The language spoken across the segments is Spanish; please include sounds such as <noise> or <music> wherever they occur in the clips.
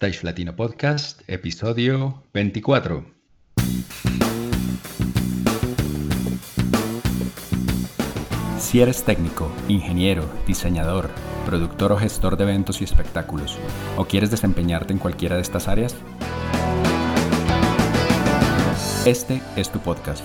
Stage Latino Podcast, episodio 24. Si eres técnico, ingeniero, diseñador, productor o gestor de eventos y espectáculos, o quieres desempeñarte en cualquiera de estas áreas, este es tu podcast.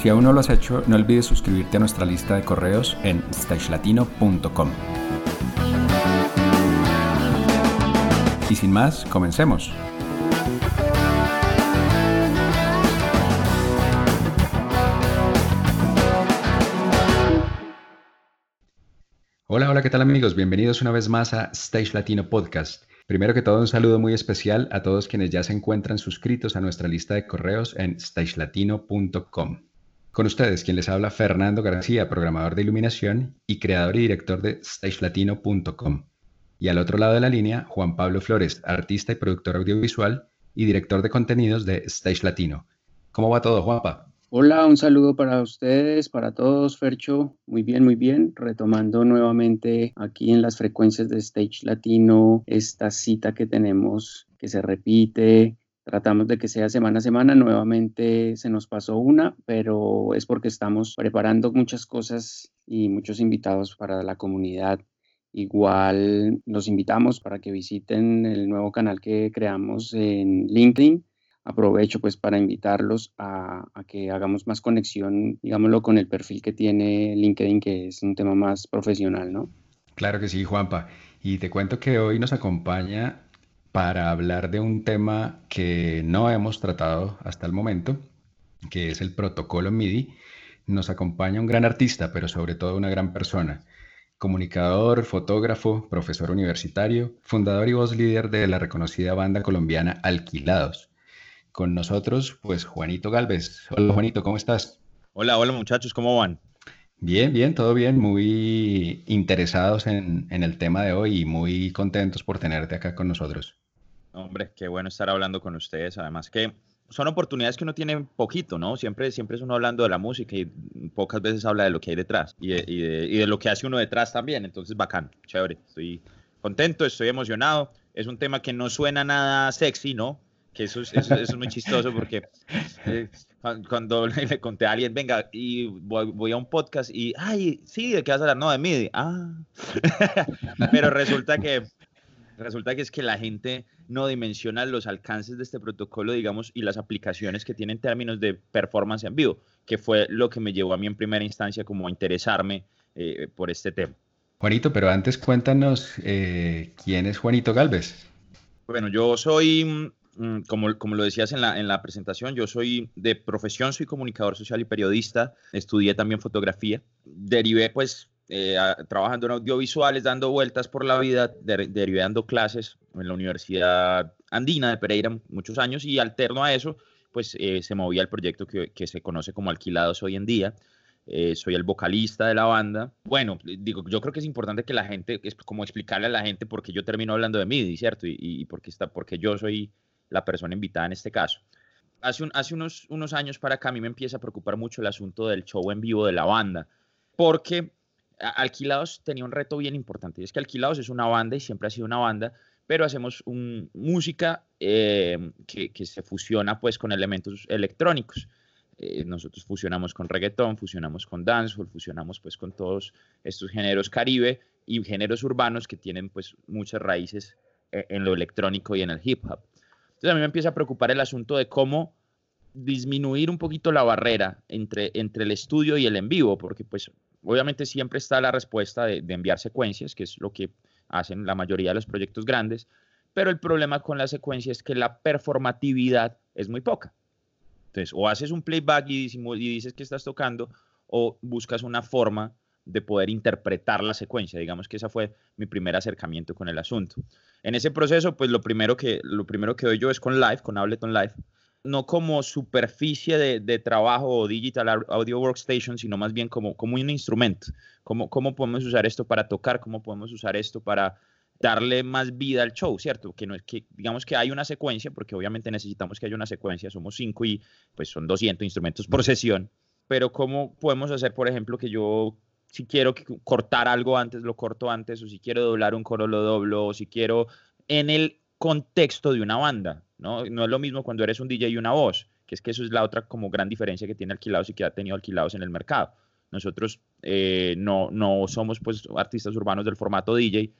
Si aún no lo has hecho, no olvides suscribirte a nuestra lista de correos en stagelatino.com. Y sin más, comencemos. Hola, hola, ¿qué tal amigos? Bienvenidos una vez más a Stage Latino Podcast. Primero que todo, un saludo muy especial a todos quienes ya se encuentran suscritos a nuestra lista de correos en stagelatino.com. Con ustedes, quien les habla Fernando García, programador de iluminación y creador y director de stagelatino.com. Y al otro lado de la línea, Juan Pablo Flores, artista y productor audiovisual y director de contenidos de Stage Latino. ¿Cómo va todo, Juanpa? Hola, un saludo para ustedes, para todos, Fercho. Muy bien, muy bien. Retomando nuevamente aquí en las frecuencias de Stage Latino esta cita que tenemos que se repite Tratamos de que sea semana a semana, nuevamente se nos pasó una, pero es porque estamos preparando muchas cosas y muchos invitados para la comunidad. Igual los invitamos para que visiten el nuevo canal que creamos en LinkedIn. Aprovecho pues para invitarlos a, a que hagamos más conexión, digámoslo, con el perfil que tiene LinkedIn, que es un tema más profesional, ¿no? Claro que sí, Juanpa. Y te cuento que hoy nos acompaña para hablar de un tema que no hemos tratado hasta el momento, que es el protocolo MIDI. Nos acompaña un gran artista, pero sobre todo una gran persona. Comunicador, fotógrafo, profesor universitario, fundador y voz líder de la reconocida banda colombiana Alquilados. Con nosotros, pues Juanito Galvez. Hola Juanito, ¿cómo estás? Hola, hola muchachos, ¿cómo van? Bien, bien, todo bien, muy interesados en, en, el tema de hoy y muy contentos por tenerte acá con nosotros. Hombre, qué bueno estar hablando con ustedes. Además que son oportunidades que uno tiene poquito, ¿no? Siempre, siempre es uno hablando de la música y pocas veces habla de lo que hay detrás y de, y de, y de lo que hace uno detrás también. Entonces, bacán, chévere. Estoy contento, estoy emocionado. Es un tema que no suena nada sexy, ¿no? Que eso, eso, eso es muy chistoso porque eh, cuando <laughs> le conté a alguien, venga, y voy, voy, a un podcast y, ay, sí, ¿de qué vas a hablar? No, de MIDI. Ah, <laughs> pero resulta que resulta que es que la gente no dimensiona los alcances de este protocolo, digamos, y las aplicaciones que tiene en términos de performance en vivo, que fue lo que me llevó a mí en primera instancia como a interesarme eh, por este tema. Juanito, pero antes cuéntanos eh, quién es Juanito Galvez. Bueno, yo soy, mm, mm, como, como lo decías en la, en la presentación, yo soy de profesión, soy comunicador social y periodista, estudié también fotografía, derivé pues eh, trabajando en audiovisuales, dando vueltas por la vida, derivando clases en la Universidad Andina de Pereira muchos años y alterno a eso, pues eh, se movía el proyecto que, que, se conoce como Alquilados hoy en día. Eh, soy el vocalista de la banda. Bueno, digo, yo creo que es importante que la gente, es como explicarle a la gente por qué yo termino hablando de MIDI, ¿cierto? Y, y porque, está, porque yo soy la persona invitada en este caso. Hace, un, hace unos, unos años para acá a mí me empieza a preocupar mucho el asunto del show en vivo de la banda, porque Alquilados tenía un reto bien importante, y es que Alquilados es una banda y siempre ha sido una banda, pero hacemos música eh, que, se fusiona pues con elementos electrónicos. Eh, nosotros fusionamos con reggaetón, fusionamos con dancehall, fusionamos pues con todos estos géneros caribe y géneros urbanos que tienen pues muchas raíces eh, en lo electrónico y en el hip hop. Entonces a mí me empieza a preocupar el asunto de cómo disminuir un poquito la barrera entre, entre el estudio y el en vivo, porque pues Obviamente siempre está la respuesta de, enviar secuencias, que es lo que hacen la mayoría de los proyectos grandes, pero el problema con la secuencia es que la performatividad es muy poca. Entonces, o haces un playback y, y dices que estás tocando, o buscas una forma de poder interpretar la secuencia. Digamos que ese fue mi primer acercamiento con el asunto. En ese proceso, pues lo primero que, lo primero que doy yo es con Live, con Ableton Live. No como superficie de, trabajo o digital audio workstation, sino más bien como, como un instrumento. Cómo, cómo podemos usar esto para tocar, cómo podemos usar esto para darle más vida al show, ¿cierto? Que no es que, digamos que hay una secuencia, porque obviamente necesitamos que haya una secuencia, somos cinco y pues son 200 instrumentos por sesión, pero ¿cómo podemos hacer, por ejemplo, que yo si quiero cortar algo antes, lo corto antes, o si quiero doblar un coro, lo doblo, o si quiero en el contexto de una banda, ¿no? No es lo mismo cuando eres un DJ y una voz, que es que eso es la otra como gran diferencia que tiene alquilados y que ha tenido alquilados en el mercado. Nosotros eh, no, no somos pues artistas urbanos del formato DJ,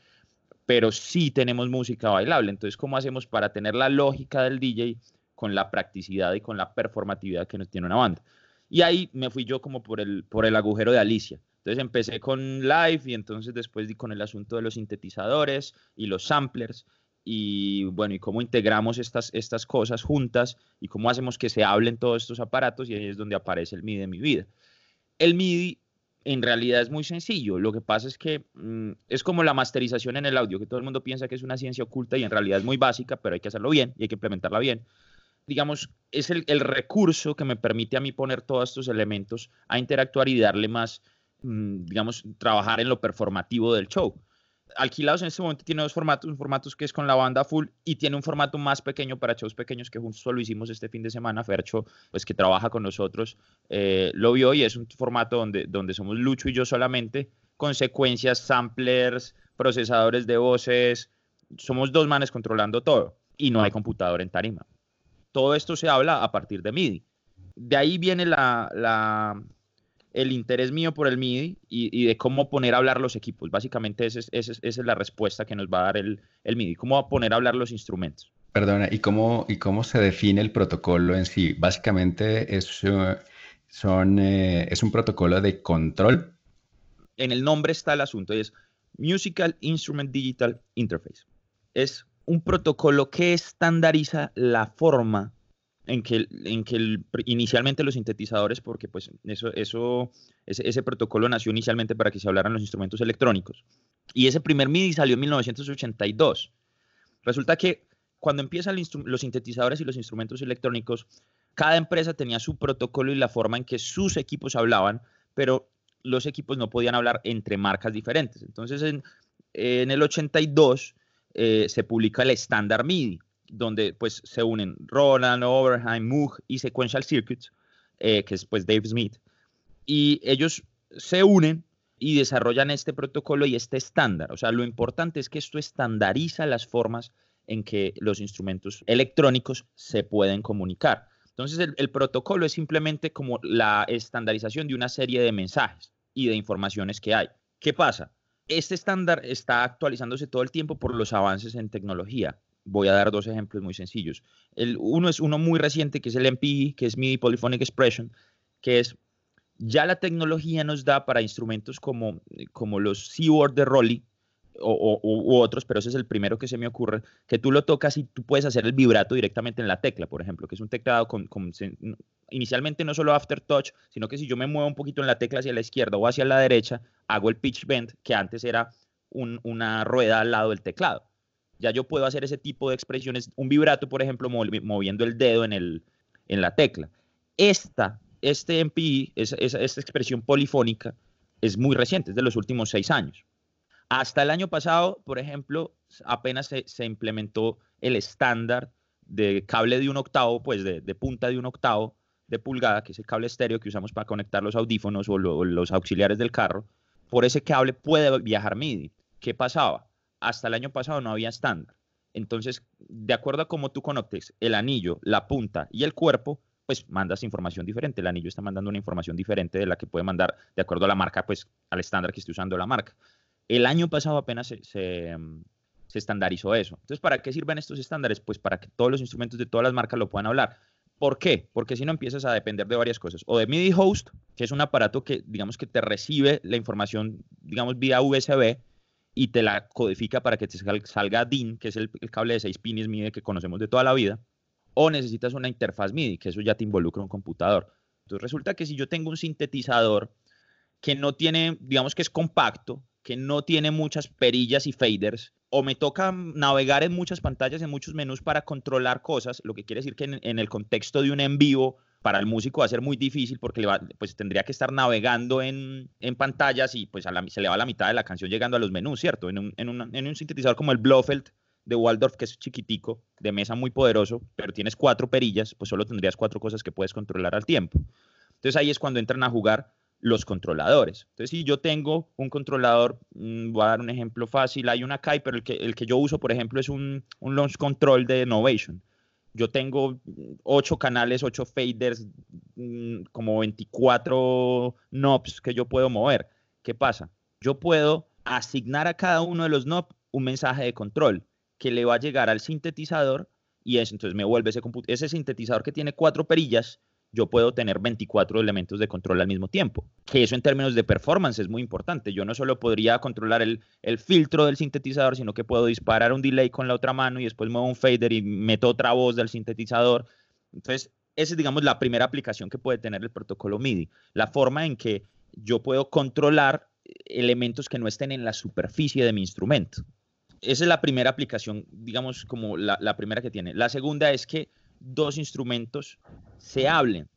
pero sí tenemos música bailable. Entonces, ¿cómo hacemos para tener la lógica del DJ con la practicidad y con la performatividad que nos tiene una banda? Y ahí me fui yo como por el, por el agujero de Alicia. Entonces empecé con live y entonces después con el asunto de los sintetizadores y los samplers y bueno, y cómo integramos estas, estas cosas juntas y cómo hacemos que se hablen todos estos aparatos y ahí es donde aparece el MIDI de mi vida. El MIDI en realidad es muy sencillo, lo que pasa es que mm, es como la masterización en el audio, que todo el mundo piensa que es una ciencia oculta y en realidad es muy básica, pero hay que hacerlo bien y hay que implementarla bien. Digamos, es el, el recurso que me permite a mí poner todos estos elementos a interactuar y darle más Mm, digamos, trabajar en lo performativo del show. Alquilados en este momento tiene dos formatos, un formato que es con la banda full y tiene un formato más pequeño para shows pequeños que justo lo hicimos este fin de semana. Fercho, pues que trabaja con nosotros, eh, lo vio y es un formato donde, donde somos Lucho y yo solamente, con secuencias, samplers, procesadores de voces. Somos dos manes controlando todo y no hay computador en tarima. Todo esto se habla a partir de MIDI. De ahí viene la, la el interés mío por el MIDI y, de cómo poner a hablar los equipos. Básicamente esa es, la respuesta que nos va a dar el, el, MIDI, cómo poner a hablar los instrumentos. Perdona, ¿y cómo, ¿y cómo se define el protocolo en sí? Básicamente es, son, eh, es un protocolo de control. En el nombre está el asunto, es Musical Instrument Digital Interface. Es un protocolo que estandariza la forma en que, en que inicialmente los sintetizadores, porque pues eso, eso, ese, protocolo nació inicialmente para que se hablaran los instrumentos electrónicos. Y ese primer MIDI salió en 1982. Resulta que cuando empiezan los sintetizadores y los instrumentos electrónicos, cada empresa tenía su protocolo y la forma en que sus equipos hablaban, pero los equipos no podían hablar entre marcas diferentes. Entonces, en, en el 82 eh, se publica el estándar MIDI, donde pues se unen Roland, Overheim, Moog y Sequential Circuits, eh, que es pues Dave Smith, y ellos se unen y desarrollan este protocolo y este estándar. O sea, lo importante es que esto estandariza las formas en que los instrumentos electrónicos se pueden comunicar. Entonces, el, el protocolo es simplemente como la estandarización de una serie de mensajes y de informaciones que hay. ¿Qué pasa? Este estándar está actualizándose todo el tiempo por los avances en tecnología. Voy a dar dos ejemplos muy sencillos. El, uno es uno muy reciente, que es el MPE, que es MIDI Polyphonic Expression, que es ya la tecnología nos da para instrumentos como, como los Seaward de Rolly o, u otros, pero ese es el primero que se me ocurre, que tú lo tocas y tú puedes hacer el vibrato directamente en la tecla, por ejemplo, que es un teclado con, con inicialmente no solo aftertouch, sino que si yo me muevo un poquito en la tecla hacia la izquierda o hacia la derecha, hago el pitch bend, que antes era una rueda al lado del teclado ya yo puedo hacer ese tipo de expresiones, un vibrato, por ejemplo, moviendo el dedo en, el, en la tecla. Esta, este MPI, esa, esta expresión polifónica, es muy reciente, es de los últimos seis años. Hasta el año pasado, por ejemplo, apenas se, implementó el estándar de cable de un octavo, pues de, punta de un octavo de pulgada, que es el cable estéreo que usamos para conectar los audífonos o los auxiliares del carro. Por ese cable puede viajar MIDI. ¿Qué pasaba? Hasta el año pasado no había estándar. Entonces, de acuerdo a cómo tú conectes el anillo, la punta y el cuerpo, pues mandas información diferente. El anillo está mandando una información diferente de la que puede mandar de acuerdo a la marca, pues al estándar que esté usando la marca. El año pasado apenas se, se, estandarizó eso. Entonces, ¿para qué sirven estos estándares? Pues para que todos los instrumentos de todas las marcas lo puedan hablar. ¿Por qué? Porque si no empiezas a depender de varias cosas. O de MIDI host, que es un aparato que, digamos, que te recibe la información, digamos, vía USB y te la codifica para que te salga DIN, que es el, cable de 6 pines MIDI que conocemos de toda la vida, o necesitas una interfaz MIDI, que eso ya te involucra un computador. Entonces resulta que si yo tengo un sintetizador que no tiene, digamos que es compacto, que no tiene muchas perillas y faders, o me toca navegar en muchas pantallas, en muchos menús para controlar cosas, lo que quiere decir que en, el contexto de un en vivo, para el músico va a ser muy difícil porque pues tendría que estar navegando en, pantallas y pues se le va la mitad de la canción llegando a los menús, ¿cierto? En un, en un sintetizador como el Blofeld de Waldorf, que es chiquitico, de mesa muy poderoso, pero tienes cuatro perillas, pues solo tendrías cuatro cosas que puedes controlar al tiempo. Entonces ahí es cuando entran a jugar los controladores. Entonces, si yo tengo un controlador, mm, voy a dar un ejemplo fácil, hay una acá, pero el que, el que yo uso, por ejemplo, es un, un launch control de Innovation. Yo tengo ocho canales, ocho faders, mm, como 24 knobs que yo puedo mover. ¿Qué pasa? Yo puedo asignar a cada uno de los knobs un mensaje de control que le va a llegar al sintetizador y entonces me vuelve ese, ese sintetizador que tiene cuatro perillas, yo puedo tener 24 elementos de control al mismo tiempo. Que eso en términos de performance es muy importante. Yo no solo podría controlar el, filtro del sintetizador, sino que puedo disparar un delay con la otra mano y después muevo un fader y meto otra voz del sintetizador. Entonces, esa es, digamos, la primera aplicación que puede tener el protocolo MIDI. La forma en que yo puedo controlar elementos que no estén en la superficie de mi instrumento. Esa es la primera aplicación, digamos, como la, la primera que tiene. La segunda es que dos instrumentos se hablen.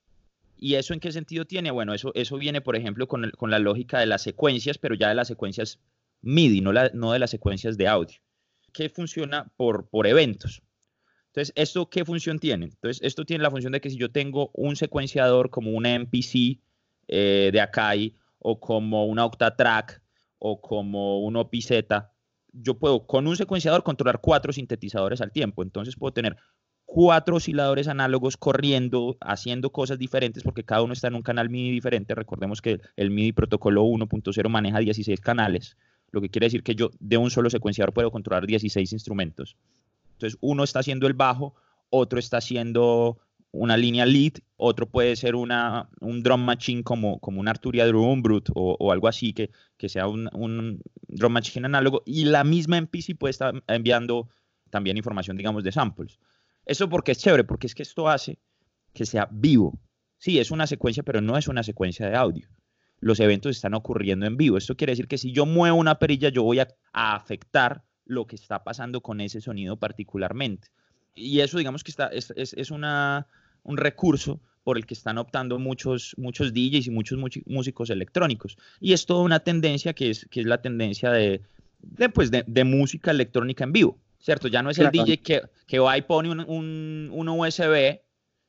¿Y eso en qué sentido tiene? Bueno, eso, eso viene, por ejemplo, con, la lógica de las secuencias, pero ya de las secuencias MIDI, no, no de las secuencias de audio, que funciona por, por eventos. Entonces, ¿esto qué función tiene? Entonces, esto tiene la función de que si yo tengo un secuenciador como una MPC eh, de Akai o como una Octatrack o como un OPZ, yo puedo con un secuenciador controlar cuatro sintetizadores al tiempo. Entonces, puedo tener cuatro osciladores análogos corriendo, haciendo cosas diferentes, porque cada uno está en un canal MIDI diferente. Recordemos que el MIDI protocolo 1.0 maneja 16 canales, lo que quiere decir que yo de un solo secuenciador puedo controlar 16 instrumentos. Entonces, uno está haciendo el bajo, otro está haciendo una línea lead, otro puede ser una, un drum machine como, como un Arturia Drum Brute o, o, algo así, que, que sea un, un, drum machine análogo, y la misma MPC puede estar enviando también información, digamos, de samples. Eso porque es chévere, porque es que esto hace que sea vivo. Sí, es una secuencia, pero no es una secuencia de audio. Los eventos están ocurriendo en vivo. Esto quiere decir que si yo muevo una perilla, yo voy a, afectar lo que está pasando con ese sonido particularmente. Y eso, digamos que está, es, es, una, un recurso por el que están optando muchos, muchos DJs y muchos músicos electrónicos. Y es toda una tendencia que es, que es la tendencia de, de, pues de, de música electrónica en vivo. ¿Cierto? Ya no es el DJ que, que, va y pone un, un, USB,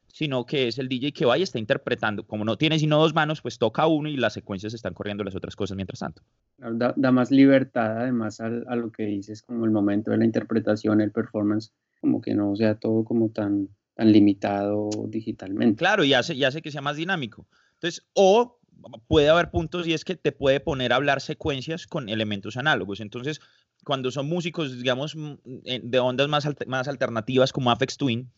sino que es el DJ que va y está interpretando. Como no tiene sino dos manos, pues toca uno y las secuencias están corriendo las otras cosas mientras tanto. Da, da más libertad, además, a, a, lo que dices, como el momento de la interpretación, el performance, como que no sea todo como tan, tan limitado digitalmente. Claro, y hace, y hace que sea más dinámico. Entonces, o puede haber puntos y es que te puede poner a hablar secuencias con elementos análogos. Entonces, cuando son músicos, digamos, de ondas más, más alternativas como Afex Twin,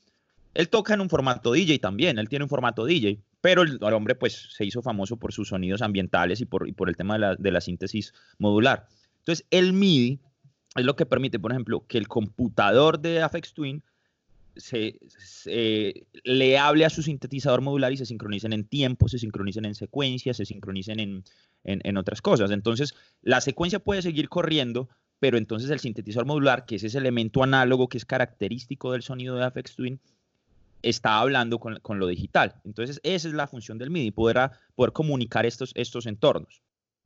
él toca en un formato DJ también, él tiene un formato DJ, pero el, hombre pues se hizo famoso por sus sonidos ambientales y por, y por el tema de la, de la síntesis modular. Entonces, el MIDI es lo que permite, por ejemplo, que el computador de Afex Twin se, le hable a su sintetizador modular y se sincronicen en tiempo, se sincronicen en secuencias, se sincronicen en, en, en, otras cosas. Entonces, la secuencia puede seguir corriendo, pero entonces el sintetizador modular, que es ese elemento análogo que es característico del sonido de Afex Twin, está hablando con, con, lo digital. Entonces, esa es la función del MIDI, poder, poder comunicar estos, estos entornos.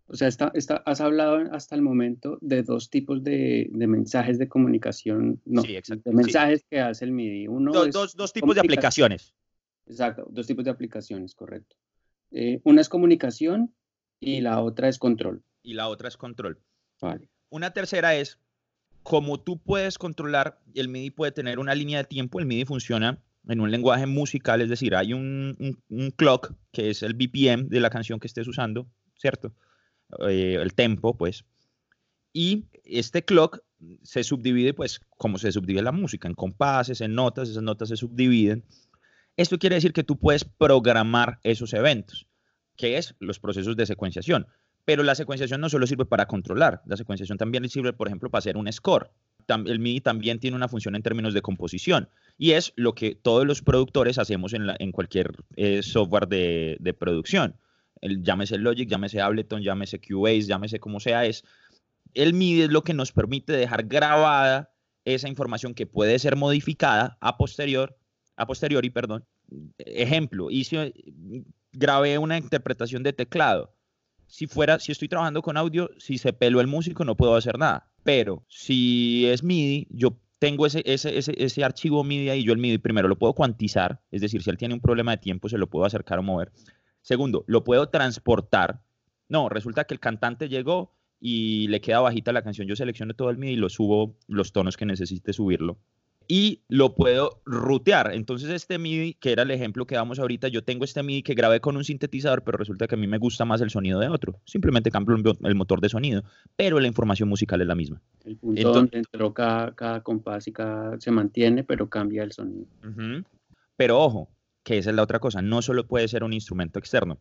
O sea, está, está, has hablado hasta el momento de dos tipos de, de mensajes de comunicación, no, sí, de mensajes que hace el MIDI. Uno dos, dos, tipos de aplicaciones. Exacto, dos tipos de aplicaciones, correcto. Eh, una es comunicación y la otra es control. Y la otra es control. Vale. Una tercera es, como tú puedes controlar, el MIDI puede tener una línea de tiempo, el MIDI funciona en un lenguaje musical, es decir, hay un, clock, que es el BPM de la canción que estés usando, ¿cierto? Eh, el tempo, pues. Y este clock se subdivide, pues, como se subdivide la música, en compases, en notas, esas notas se subdividen. Esto quiere decir que tú puedes programar esos eventos, que es los procesos de secuenciación. Pero la secuenciación no solo sirve para controlar, la secuenciación también sirve, por ejemplo, para hacer un score. El MIDI también tiene una función en términos de composición y es lo que todos los productores hacemos en, cualquier eh, software de, producción. llámese Logic, llámese Ableton, llámese Cubase, llámese como sea, es el MIDI es lo que nos permite dejar grabada esa información que puede ser modificada a posterior, a posteriori, perdón. Ejemplo, hice, grabé una interpretación de teclado. Si fuera, si estoy trabajando con audio, si se peló el músico no puedo hacer nada. Pero si es MIDI, yo tengo ese, ese, ese, ese archivo MIDI ahí, yo el MIDI primero lo puedo cuantizar, es decir, si él tiene un problema de tiempo, se lo puedo acercar o mover. Segundo, lo puedo transportar. No, resulta que el cantante llegó y le queda bajita la canción. Yo selecciono todo el MIDI y lo subo los tonos que necesite subirlo y lo puedo rutear. Entonces este MIDI, que era el ejemplo que damos ahorita, yo tengo este MIDI que grabé con un sintetizador, pero resulta que a mí me gusta más el sonido de otro. Simplemente cambio el motor de sonido, pero la información musical es la misma. El punto donde entró cada, cada, compás y cada se mantiene, pero cambia el sonido. Pero ojo, que esa es la otra cosa, no solo puede ser un instrumento externo.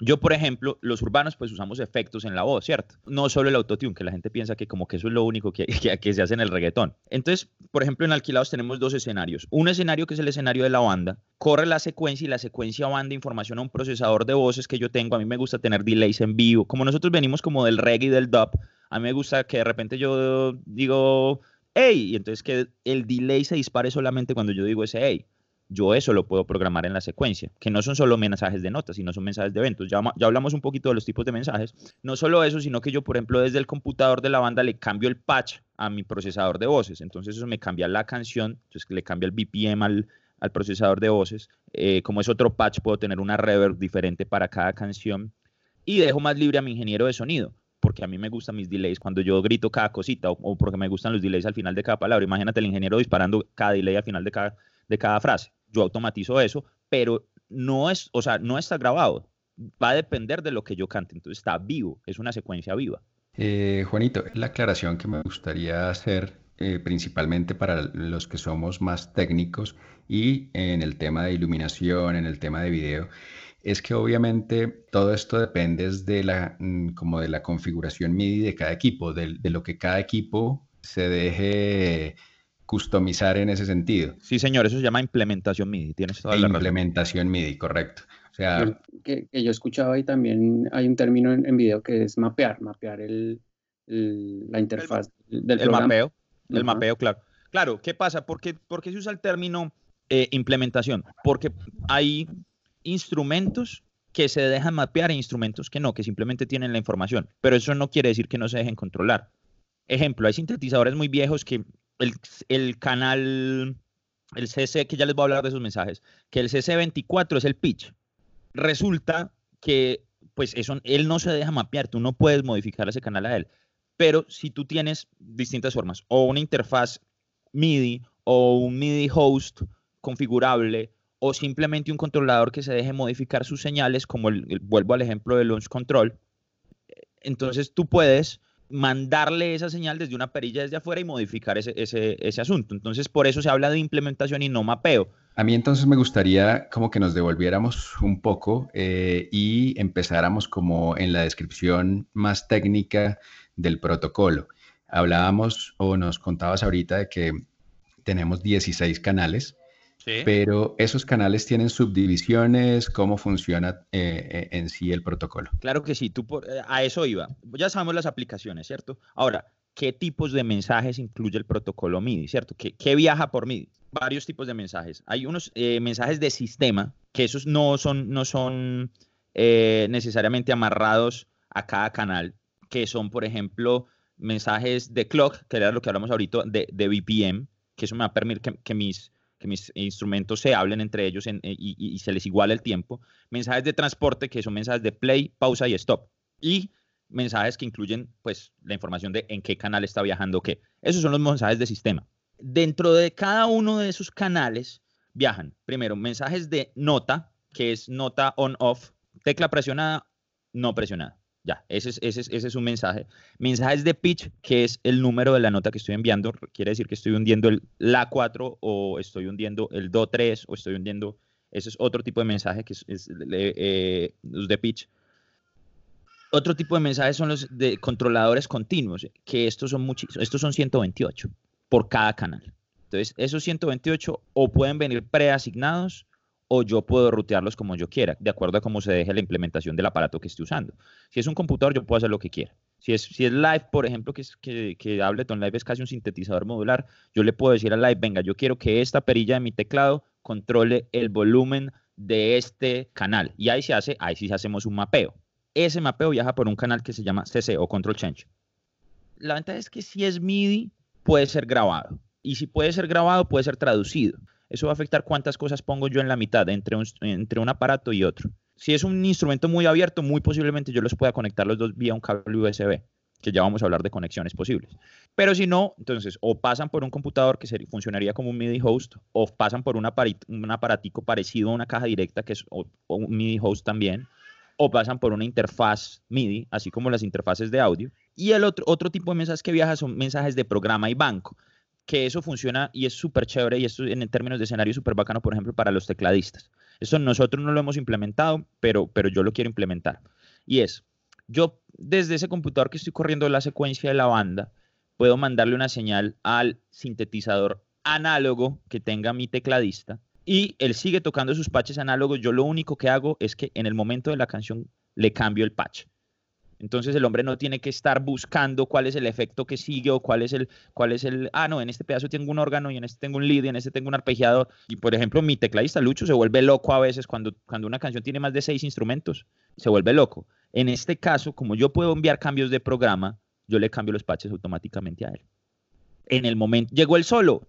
Yo, por ejemplo, los urbanos pues usamos efectos en la voz, ¿cierto? No solo el autotune, que la gente piensa que como que eso es lo único <laughs> que, se hace en el reggaetón. Entonces, por ejemplo, en alquilados tenemos dos escenarios. Un escenario que es el escenario de la banda, corre la secuencia y la secuencia manda información a un procesador de voces que yo tengo. A mí me gusta tener delays en vivo. Como nosotros venimos como del reggae y del dub, a mí me gusta que de repente yo digo, hey, y entonces que el delay se dispare solamente cuando yo digo ese hey yo eso lo puedo programar en la secuencia, que no son solo mensajes de notas, sino son mensajes de eventos. Ya, ya, hablamos un poquito de los tipos de mensajes. No solo eso, sino que yo, por ejemplo, desde el computador de la banda le cambio el patch a mi procesador de voces. Entonces eso me cambia la canción, entonces le cambia el BPM al, al procesador de voces. Eh, como es otro patch, puedo tener una reverb diferente para cada canción. Y dejo más libre a mi ingeniero de sonido porque a mí me gustan mis delays cuando yo grito cada cosita o, o, porque me gustan los delays al final de cada palabra. Imagínate el ingeniero disparando cada delay al final de cada, de cada frase yo automatizo eso, pero no es, o sea, no está grabado. Va a depender de lo que yo cante. Entonces está vivo, es una secuencia viva. Eh, Juanito, la aclaración que me gustaría hacer eh, principalmente para los que somos más técnicos y en el tema de iluminación, en el tema de video, es que obviamente todo esto depende de la, mm, como de la configuración MIDI de cada equipo, de, de lo que cada equipo se deje customizar en ese sentido. Sí, señor, eso se llama implementación MIDI, tienes toda la Implementación MIDI, correcto. O sea, que, yo escuchaba y también hay un término en, video que es mapear, mapear el, la interfaz el, del el mapeo, el mapeo, claro. Claro, ¿qué pasa? ¿Por qué, se usa el término eh, implementación? Porque hay instrumentos que se dejan mapear e instrumentos que no, que simplemente tienen la información, pero eso no quiere decir que no se dejen controlar. Ejemplo, hay sintetizadores muy viejos que el, canal, el CC, que ya les voy a hablar de esos mensajes, que el CC24 es el pitch. Resulta que, pues, eso, él no se deja mapear, tú no puedes modificar ese canal a él. Pero si tú tienes distintas formas, o una interfaz MIDI, o un MIDI host configurable, o simplemente un controlador que se deje modificar sus señales, como el, vuelvo al ejemplo del launch control, entonces tú puedes mandarle esa señal desde una perilla desde afuera y modificar ese, ese, ese, asunto. Entonces, por eso se habla de implementación y no mapeo. A mí entonces me gustaría como que nos devolviéramos un poco eh, y empezáramos como en la descripción más técnica del protocolo. Hablábamos o nos contabas ahorita de que tenemos 16 canales pero esos canales tienen subdivisiones, ¿cómo funciona eh, eh, en sí el protocolo? Claro que sí, tú eh, a eso iba. Ya sabemos las aplicaciones, ¿cierto? Ahora, ¿qué tipos de mensajes incluye el protocolo MIDI, ¿cierto? ¿Qué, viaja por MIDI? Varios tipos de mensajes. Hay unos mensajes de sistema, que esos no son, no son necesariamente amarrados a cada canal, que son, por ejemplo, mensajes de clock, que era lo que hablamos ahorita, de, de BPM, que eso me va a permitir que mis que mis instrumentos se hablen entre ellos eh, y, se les iguale el tiempo. Mensajes de transporte, que son mensajes de play, pausa y stop. Y mensajes que incluyen pues la información de en qué canal está viajando qué. Esos son los mensajes de sistema. Dentro de cada uno de esos canales viajan primero mensajes de nota, que es nota on-off, tecla presionada, no presionada. Ya, ese es, ese, ese es un mensaje. Mensajes de pitch, que es el número de la nota que estoy enviando. Quiere decir que estoy hundiendo el La4 o estoy hundiendo el Do3 o estoy hundiendo... Ese es otro tipo de mensaje que es, eh, los de pitch. Otro tipo de mensajes son los de controladores continuos, que estos son, estos son 128 por cada canal. Entonces, esos 128 o pueden venir preasignados o yo puedo rutearlos como yo quiera, de acuerdo a cómo se deje la implementación del aparato que esté usando. Si es un computador, yo puedo hacer lo que quiera. Si es, si es Live, por ejemplo, que, es, que, Ableton Live es casi un sintetizador modular, yo le puedo decir a Live, venga, yo quiero que esta perilla de mi teclado controle el volumen de este canal. Y ahí se hace, ahí sí hacemos un mapeo. Ese mapeo viaja por un canal que se llama CC o Control Change. La ventaja es que si es MIDI, puede ser grabado. Y si puede ser grabado, puede ser traducido. Eso va a afectar cuántas cosas pongo yo en la mitad entre un, entre un aparato y otro. Si es un instrumento muy abierto, muy posiblemente yo los pueda conectar los dos vía un cable USB, que ya vamos a hablar de conexiones posibles. Pero si no, entonces o pasan por un computador que funcionaría como un MIDI host, o pasan por un, un aparatico parecido a una caja directa, que es un MIDI host también, o pasan por una interfaz MIDI, así como las interfaces de audio. Y el otro, otro tipo de mensajes que viaja son mensajes de programa y banco, que eso funciona y es súper chévere y esto en términos de escenario súper bacano, por ejemplo, para los tecladistas. Eso nosotros no lo hemos implementado, pero, pero yo lo quiero implementar. Y es, yo desde ese computador que estoy corriendo la secuencia de la banda, puedo mandarle una señal al sintetizador análogo que tenga mi tecladista y él sigue tocando sus patches análogos. Yo lo único que hago es que en el momento de la canción le cambio el patch. Entonces el hombre no tiene que estar buscando cuál es el efecto que sigue o cuál es el, cuál es el, ah, no, en este pedazo tengo un órgano y en este tengo un lead y en este tengo un arpegiado. Y por ejemplo, mi tecladista Lucho se vuelve loco a veces cuando, cuando una canción tiene más de seis instrumentos, se vuelve loco. En este caso, como yo puedo enviar cambios de programa, yo le cambio los patches automáticamente a él. En el momento, llegó el solo,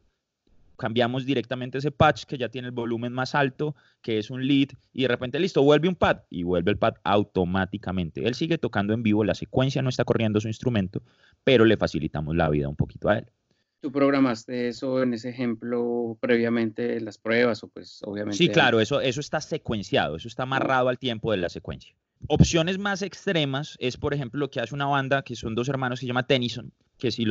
cambiamos directamente ese patch que ya tiene el volumen más alto, que es un lead, y de repente listo, vuelve un pad y vuelve el pad automáticamente. Él sigue tocando en vivo, la secuencia no está corriendo su instrumento, pero le facilitamos la vida un poquito a él. ¿Tú programaste eso en ese ejemplo previamente las pruebas o pues obviamente? Sí, claro, eso, eso está secuenciado, eso está amarrado al tiempo de la secuencia. Opciones más extremas es, por ejemplo, lo que hace una banda que son dos hermanos que se llama Tennyson, que si,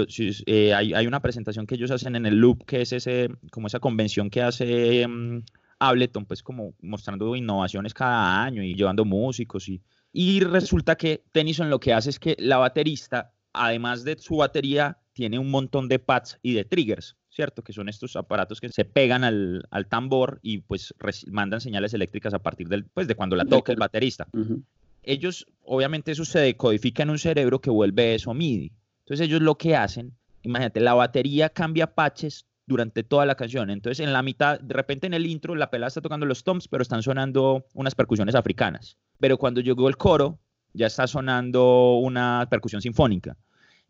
eh, hay, una presentación que ellos hacen en el Loop, que es ese, como esa convención que hace um, Ableton, pues como mostrando innovaciones cada año y llevando músicos. Y, y resulta que Tennyson lo que hace es que la baterista, además de su batería, tiene un montón de pads y de triggers. ¿cierto? Que son estos aparatos que se pegan al, al tambor y pues mandan señales eléctricas a partir del, pues, de cuando la toca el baterista ellos, obviamente eso se decodifica en un cerebro que vuelve eso MIDI. Entonces ellos lo que hacen, imagínate, la batería cambia patches durante toda la canción. Entonces en la mitad, de repente en el intro, la pelada está tocando los toms, pero están sonando unas percusiones africanas. Pero cuando llegó el coro, ya está sonando una percusión sinfónica.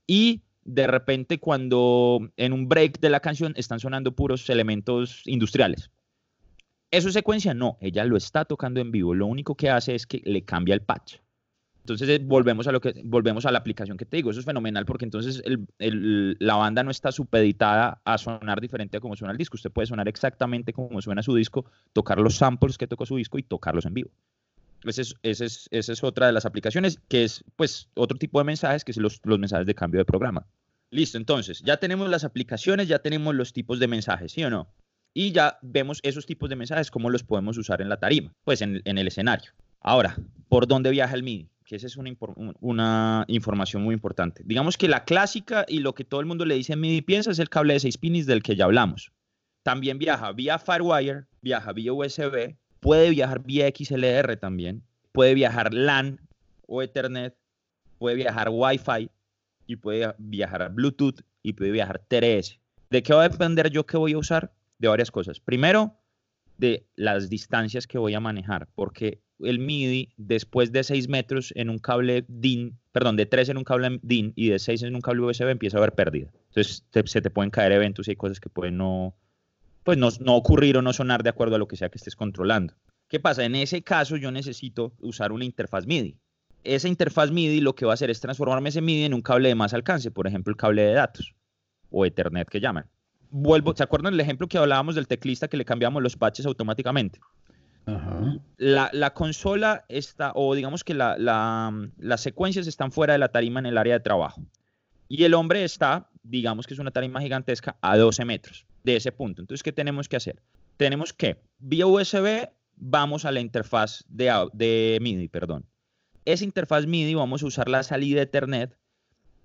Y de repente cuando en un break de la canción están sonando puros elementos industriales. ¿Eso es secuencia? No, ella lo está tocando en vivo. Lo único que hace es que le cambia el patch. Entonces eh, volvemos a lo que volvemos a la aplicación que te digo. Eso es fenomenal porque entonces la banda no está supeditada a sonar diferente a como suena el disco. Usted puede sonar exactamente como suena su disco, tocar los samples que tocó su disco y tocarlos en vivo. Esa es, es, es, otra de las aplicaciones que es pues otro tipo de mensajes que es los, los mensajes de cambio de programa. Listo, entonces ya tenemos las aplicaciones, ya tenemos los tipos de mensajes, ¿sí o no? y ya vemos esos tipos de mensajes, cómo los podemos usar en la tarima, pues en, el escenario. Ahora, ¿por dónde viaja el MIDI? Que esa es una, una, información muy importante. Digamos que la clásica y lo que todo el mundo le dice en MIDI piensa es el cable de 6 pines del que ya hablamos. También viaja vía Firewire, viaja vía USB, puede viajar vía XLR también, puede viajar LAN o Ethernet, puede viajar Wi-Fi y puede viajar Bluetooth y puede viajar TRS. ¿De qué va a depender yo qué voy a usar? de varias cosas. Primero, de las distancias que voy a manejar, porque el MIDI, después de 6 metros en un cable DIN, perdón, de 3 en un cable DIN y de 6 en un cable USB, empieza a haber pérdida. Entonces, se te pueden caer eventos y hay cosas que pueden no, pues no, no ocurrir o no sonar de acuerdo a lo que sea que estés controlando. ¿Qué pasa? En ese caso, yo necesito usar una interfaz MIDI. Esa interfaz MIDI lo que va a hacer es transformarme ese MIDI en un cable de más alcance, por ejemplo, el cable de datos o Ethernet que llaman vuelvo, ¿se acuerdan del ejemplo que hablábamos del teclista que le cambiamos los patches automáticamente? La, consola está, o digamos que la, las secuencias están fuera de la tarima en el área de trabajo. Y el hombre está, digamos que es una tarima gigantesca, a 12 metros de ese punto. Entonces, ¿qué tenemos que hacer? Tenemos que, vía USB, vamos a la interfaz de, de MIDI, perdón. Esa interfaz MIDI vamos a usar la salida Ethernet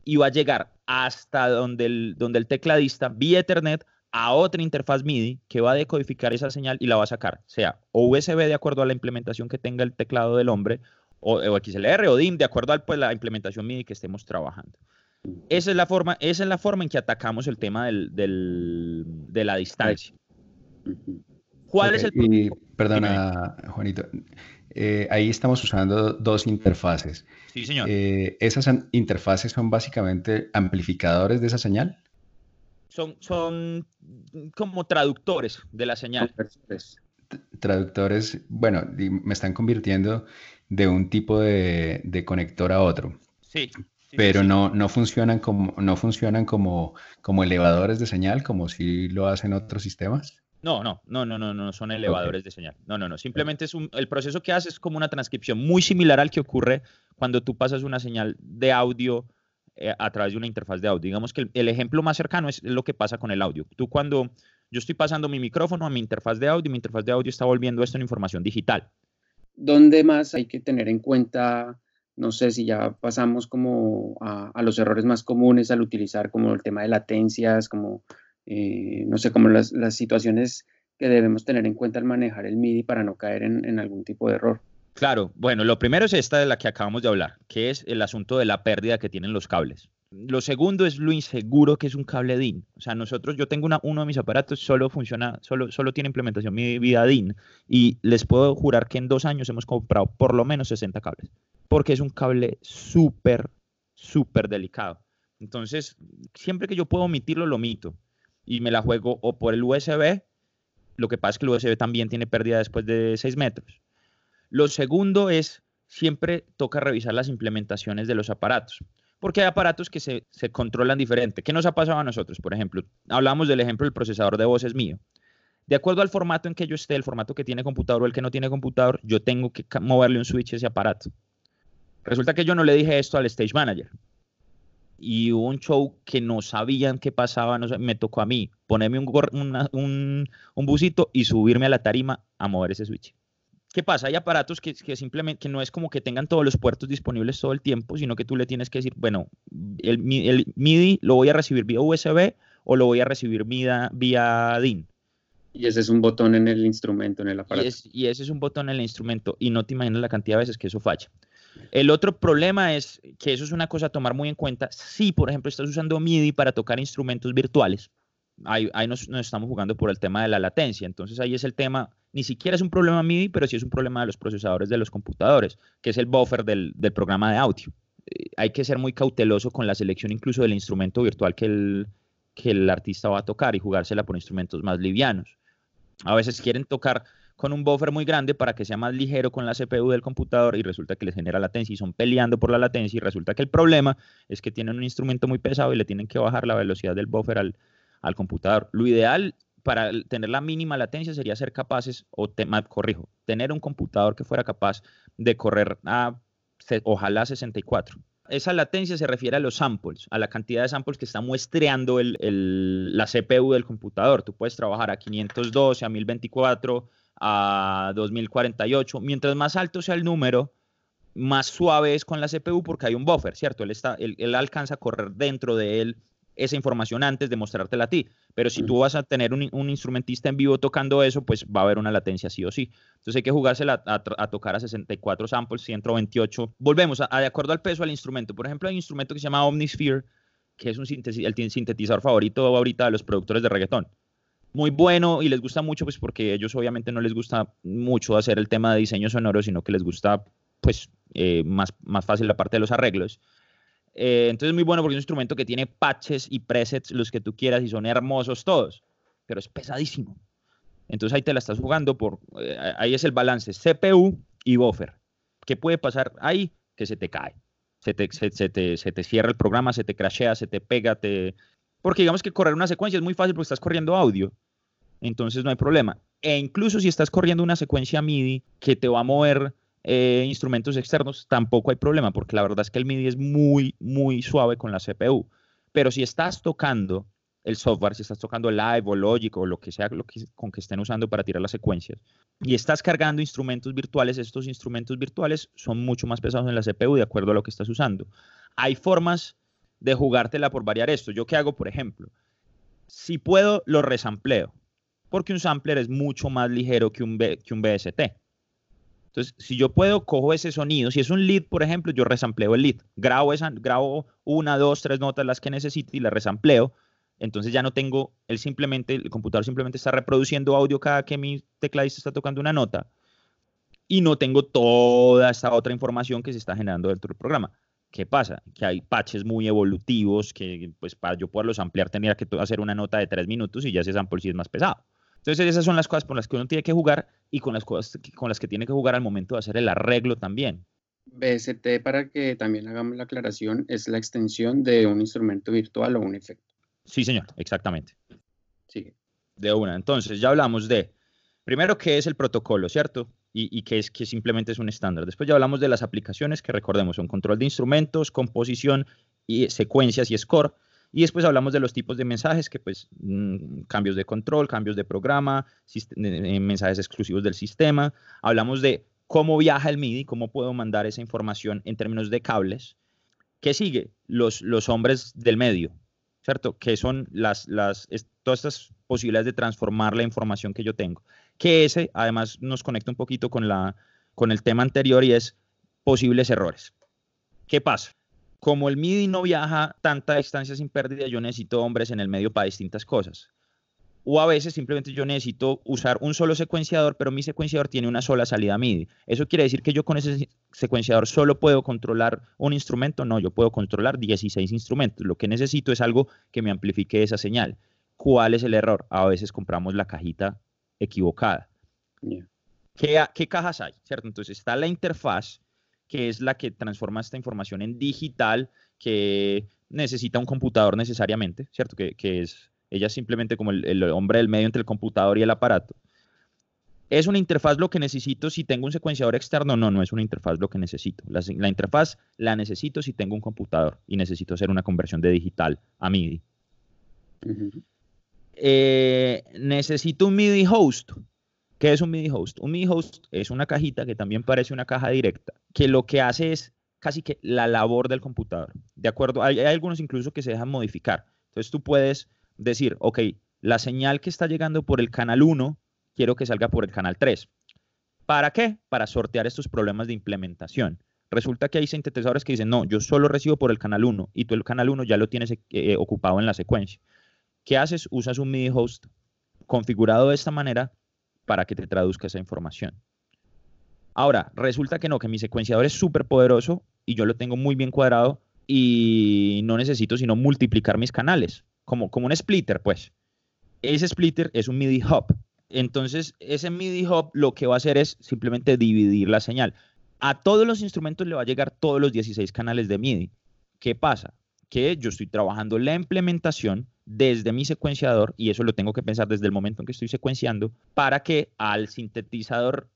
y va a llegar hasta donde el, donde el tecladista, vía Ethernet, a otra interfaz MIDI que va a decodificar esa señal y la va a sacar, sea o USB de acuerdo a la implementación que tenga el teclado del hombre, o, XLR o DIM de acuerdo a pues, la implementación MIDI que estemos trabajando. Esa es la forma, esa es la forma en que atacamos el tema del, de la distancia. ¿Cuál es el y, Perdona, Juanito. Eh, ahí estamos usando dos interfaces. Sí, señor. Eh, ¿Esas interfaces son básicamente amplificadores de esa señal? Son, son como traductores de la señal. Traductores, bueno, me están convirtiendo de un tipo de, conector a otro. Sí. pero No, no funcionan, como, no funcionan como, como elevadores de señal, como si lo hacen otros sistemas. No, no, no, no, no, no son elevadores de señal. No, no, no. Simplemente es un, el proceso que hace es como una transcripción muy similar al que ocurre cuando tú pasas una señal de audio a través de una interfaz de audio. Digamos que el, ejemplo más cercano es lo que pasa con el audio. Tú cuando yo estoy pasando mi micrófono a mi interfaz de audio, mi interfaz de audio está volviendo esto en información digital. ¿Dónde más hay que tener en cuenta, no sé si ya pasamos como a, los errores más comunes al utilizar como el tema de latencias, como eh, no sé, como las, situaciones que debemos tener en cuenta al manejar el MIDI para no caer en, algún tipo de error. Claro, bueno, lo primero es esta de la que acabamos de hablar, que es el asunto de la pérdida que tienen los cables. Lo segundo es lo inseguro que es un cable DIN. O sea, nosotros, yo tengo una, uno de mis aparatos, solo funciona, solo, solo tiene implementación mi vida DIN. Y les puedo jurar que en dos años hemos comprado por lo menos 60 cables. Porque es un cable súper, súper delicado. Entonces, siempre que yo puedo omitirlo, lo omito y me la juego o por el USB. Lo que pasa es que el USB también tiene pérdida después de 6 metros. Lo segundo es, siempre toca revisar las implementaciones de los aparatos, porque hay aparatos que se, se controlan diferente. ¿Qué nos ha pasado a nosotros? Por ejemplo, hablamos del ejemplo del procesador de voces mío. De acuerdo al formato en que yo esté, el formato que tiene computador o el que no tiene computador, yo tengo que moverle un switch a ese aparato. Resulta que yo no le dije esto al Stage Manager y hubo un show que no sabían qué pasaba, me tocó a mí ponerme un, un, un, busito y subirme a la tarima a mover ese switch. ¿Qué pasa? Hay aparatos que, que, simplemente que no es como que tengan todos los puertos disponibles todo el tiempo, sino que tú le tienes que decir, bueno, el, el MIDI lo voy a recibir vía USB o lo voy a recibir vía, vía DIN. Y ese es un botón en el instrumento, en el aparato. Y, y, ese es un botón en el instrumento y no te imaginas la cantidad de veces que eso falla. El otro problema es que eso es una cosa a tomar muy en cuenta. Si, por ejemplo, estás usando MIDI para tocar instrumentos virtuales, ahí, nos, estamos jugando por el tema de la latencia. Entonces ahí es el tema, ni siquiera es un problema MIDI, pero sí es un problema de los procesadores de los computadores, que es el buffer del, programa de audio. Eh, hay que ser muy cauteloso con la selección incluso del instrumento virtual que el, que el artista va a tocar y jugársela por instrumentos más livianos. A veces quieren tocar con un buffer muy grande para que sea más ligero con la CPU del computador y resulta que les genera latencia y son peleando por la latencia y resulta que el problema es que tienen un instrumento muy pesado y le tienen que bajar la velocidad del buffer al, al computador. Lo ideal para tener la mínima latencia sería ser capaces, o te, corrijo, tener un computador que fuera capaz de correr a ojalá 64. Esa latencia se refiere a los samples, a la cantidad de samples que está muestreando el, el, la CPU del computador. Tú puedes trabajar a 512, a 1024, a 2048. Mientras más alto sea el número, más suave es con la CPU porque hay un buffer, ¿cierto? Él, está, él, alcanza a correr dentro de él esa información antes de mostrártela a ti. Pero si tú vas a tener un, instrumentista en vivo tocando eso, pues va a haber una latencia sí o sí. Entonces hay que jugársela a, tocar a 64 samples, 128. Volvemos, a, de acuerdo al peso del instrumento. Por ejemplo, hay un instrumento que se llama Omnisphere, que es un el sintetizador favorito ahorita de los productores de reggaetón muy bueno y les gusta mucho, pues porque ellos obviamente no les gusta mucho hacer el tema de diseño sonoro, sino que les gusta pues eh, más, más fácil la parte de los arreglos. Eh, entonces es muy bueno porque es un instrumento que tiene patches y presets, los que tú quieras, y son hermosos todos, pero es pesadísimo. Entonces ahí te la estás jugando por, eh, ahí es el balance, CPU y buffer. ¿Qué puede pasar ahí? Que se te cae. Se te, se, te, se te cierra el programa, se te crashea, se te pega, te, porque digamos que correr una secuencia es muy fácil porque estás corriendo audio. Entonces no hay problema. E incluso si estás corriendo una secuencia MIDI que te va a mover eh, instrumentos externos, tampoco hay problema, porque la verdad es que el MIDI es muy, muy suave con la CPU. Pero si estás tocando el software, si estás tocando Live o Logic o lo que sea lo que, con que estén usando para tirar las secuencias, y estás cargando instrumentos virtuales, estos instrumentos virtuales son mucho más pesados en la CPU de acuerdo a lo que estás usando. Hay formas de jugártela por variar esto. ¿Yo qué hago, por ejemplo? Si puedo, lo resampleo, porque un sampler es mucho más ligero que un, que un BST. Entonces, si yo puedo, cojo ese sonido. Si es un lead, por ejemplo, yo resampleo el lead. Grabo, esa, grabo una, dos, tres notas las que necesito y las resampleo. Entonces ya no tengo, el simplemente, el computador simplemente está reproduciendo audio cada que mi tecladista está tocando una nota y no tengo toda esta otra información que se está generando dentro del programa. ¿Qué pasa? Que hay patches muy evolutivos que, pues, para yo poderlos ampliar, tendría que hacer una nota de tres minutos y ya ese sample sí es más pesado. Entonces, esas son las cosas por las que uno tiene que jugar y con las cosas con las que tiene que jugar al momento de hacer el arreglo también. BST, para que también hagamos la aclaración, es la extensión de un instrumento virtual o un efecto. Sí, señor, exactamente. Sí. De una. Entonces, ya hablamos de, primero, qué es el protocolo, ¿cierto? y, que, es, que simplemente es un estándar. Después ya hablamos de las aplicaciones que recordemos son control de instrumentos, composición y secuencias y score. Y después hablamos de los tipos de mensajes, que pues mm, cambios de control, cambios de programa, mensajes exclusivos del sistema. Hablamos de cómo viaja el MIDI, cómo puedo mandar esa información en términos de cables. ¿Qué sigue? Los, los hombres del medio, ¿cierto? Que son las, las, todas estas posibilidades de transformar la información que yo tengo que ese además nos conecta un poquito con, la, con el tema anterior y es posibles errores. ¿Qué pasa? Como el MIDI no viaja tanta distancia sin pérdida, yo necesito hombres en el medio para distintas cosas. O a veces simplemente yo necesito usar un solo secuenciador, pero mi secuenciador tiene una sola salida MIDI. ¿Eso quiere decir que yo con ese secuenciador solo puedo controlar un instrumento? No, yo puedo controlar 16 instrumentos. Lo que necesito es algo que me amplifique esa señal. ¿Cuál es el error? A veces compramos la cajita equivocada. ¿Qué, cajas hay? ¿Cierto? Entonces está la interfaz, que es la que transforma esta información en digital, que necesita un computador necesariamente, ¿cierto? Que, es ella simplemente como el, hombre del medio entre el computador y el aparato. ¿Es una interfaz lo que necesito si tengo un secuenciador externo? No, no es una interfaz lo que necesito. La, interfaz la necesito si tengo un computador y necesito hacer una conversión de digital a MIDI. Eh, necesito un MIDI host. ¿Qué es un MIDI host? Un MIDI host es una cajita que también parece una caja directa, que lo que hace es casi que la labor del computador. De acuerdo, hay, algunos incluso que se dejan modificar. Entonces tú puedes decir, ok, la señal que está llegando por el canal 1, quiero que salga por el canal 3. ¿Para qué? Para sortear estos problemas de implementación. Resulta que hay sintetizadores que dicen, no, yo solo recibo por el canal 1 y tú el canal 1 ya lo tienes eh, ocupado en la secuencia. ¿Qué haces? Usas un MIDI host configurado de esta manera para que te traduzca esa información. Ahora, resulta que no, que mi secuenciador es súper poderoso y yo lo tengo muy bien cuadrado y no necesito sino multiplicar mis canales, como, como un splitter, pues. Ese splitter es un MIDI hub. Entonces, ese MIDI hub lo que va a hacer es simplemente dividir la señal. A todos los instrumentos le va a llegar todos los 16 canales de MIDI. ¿Qué pasa? Que yo estoy trabajando la implementación desde mi secuenciador, y eso lo tengo que pensar desde el momento en que estoy secuenciando, para que al sintetizador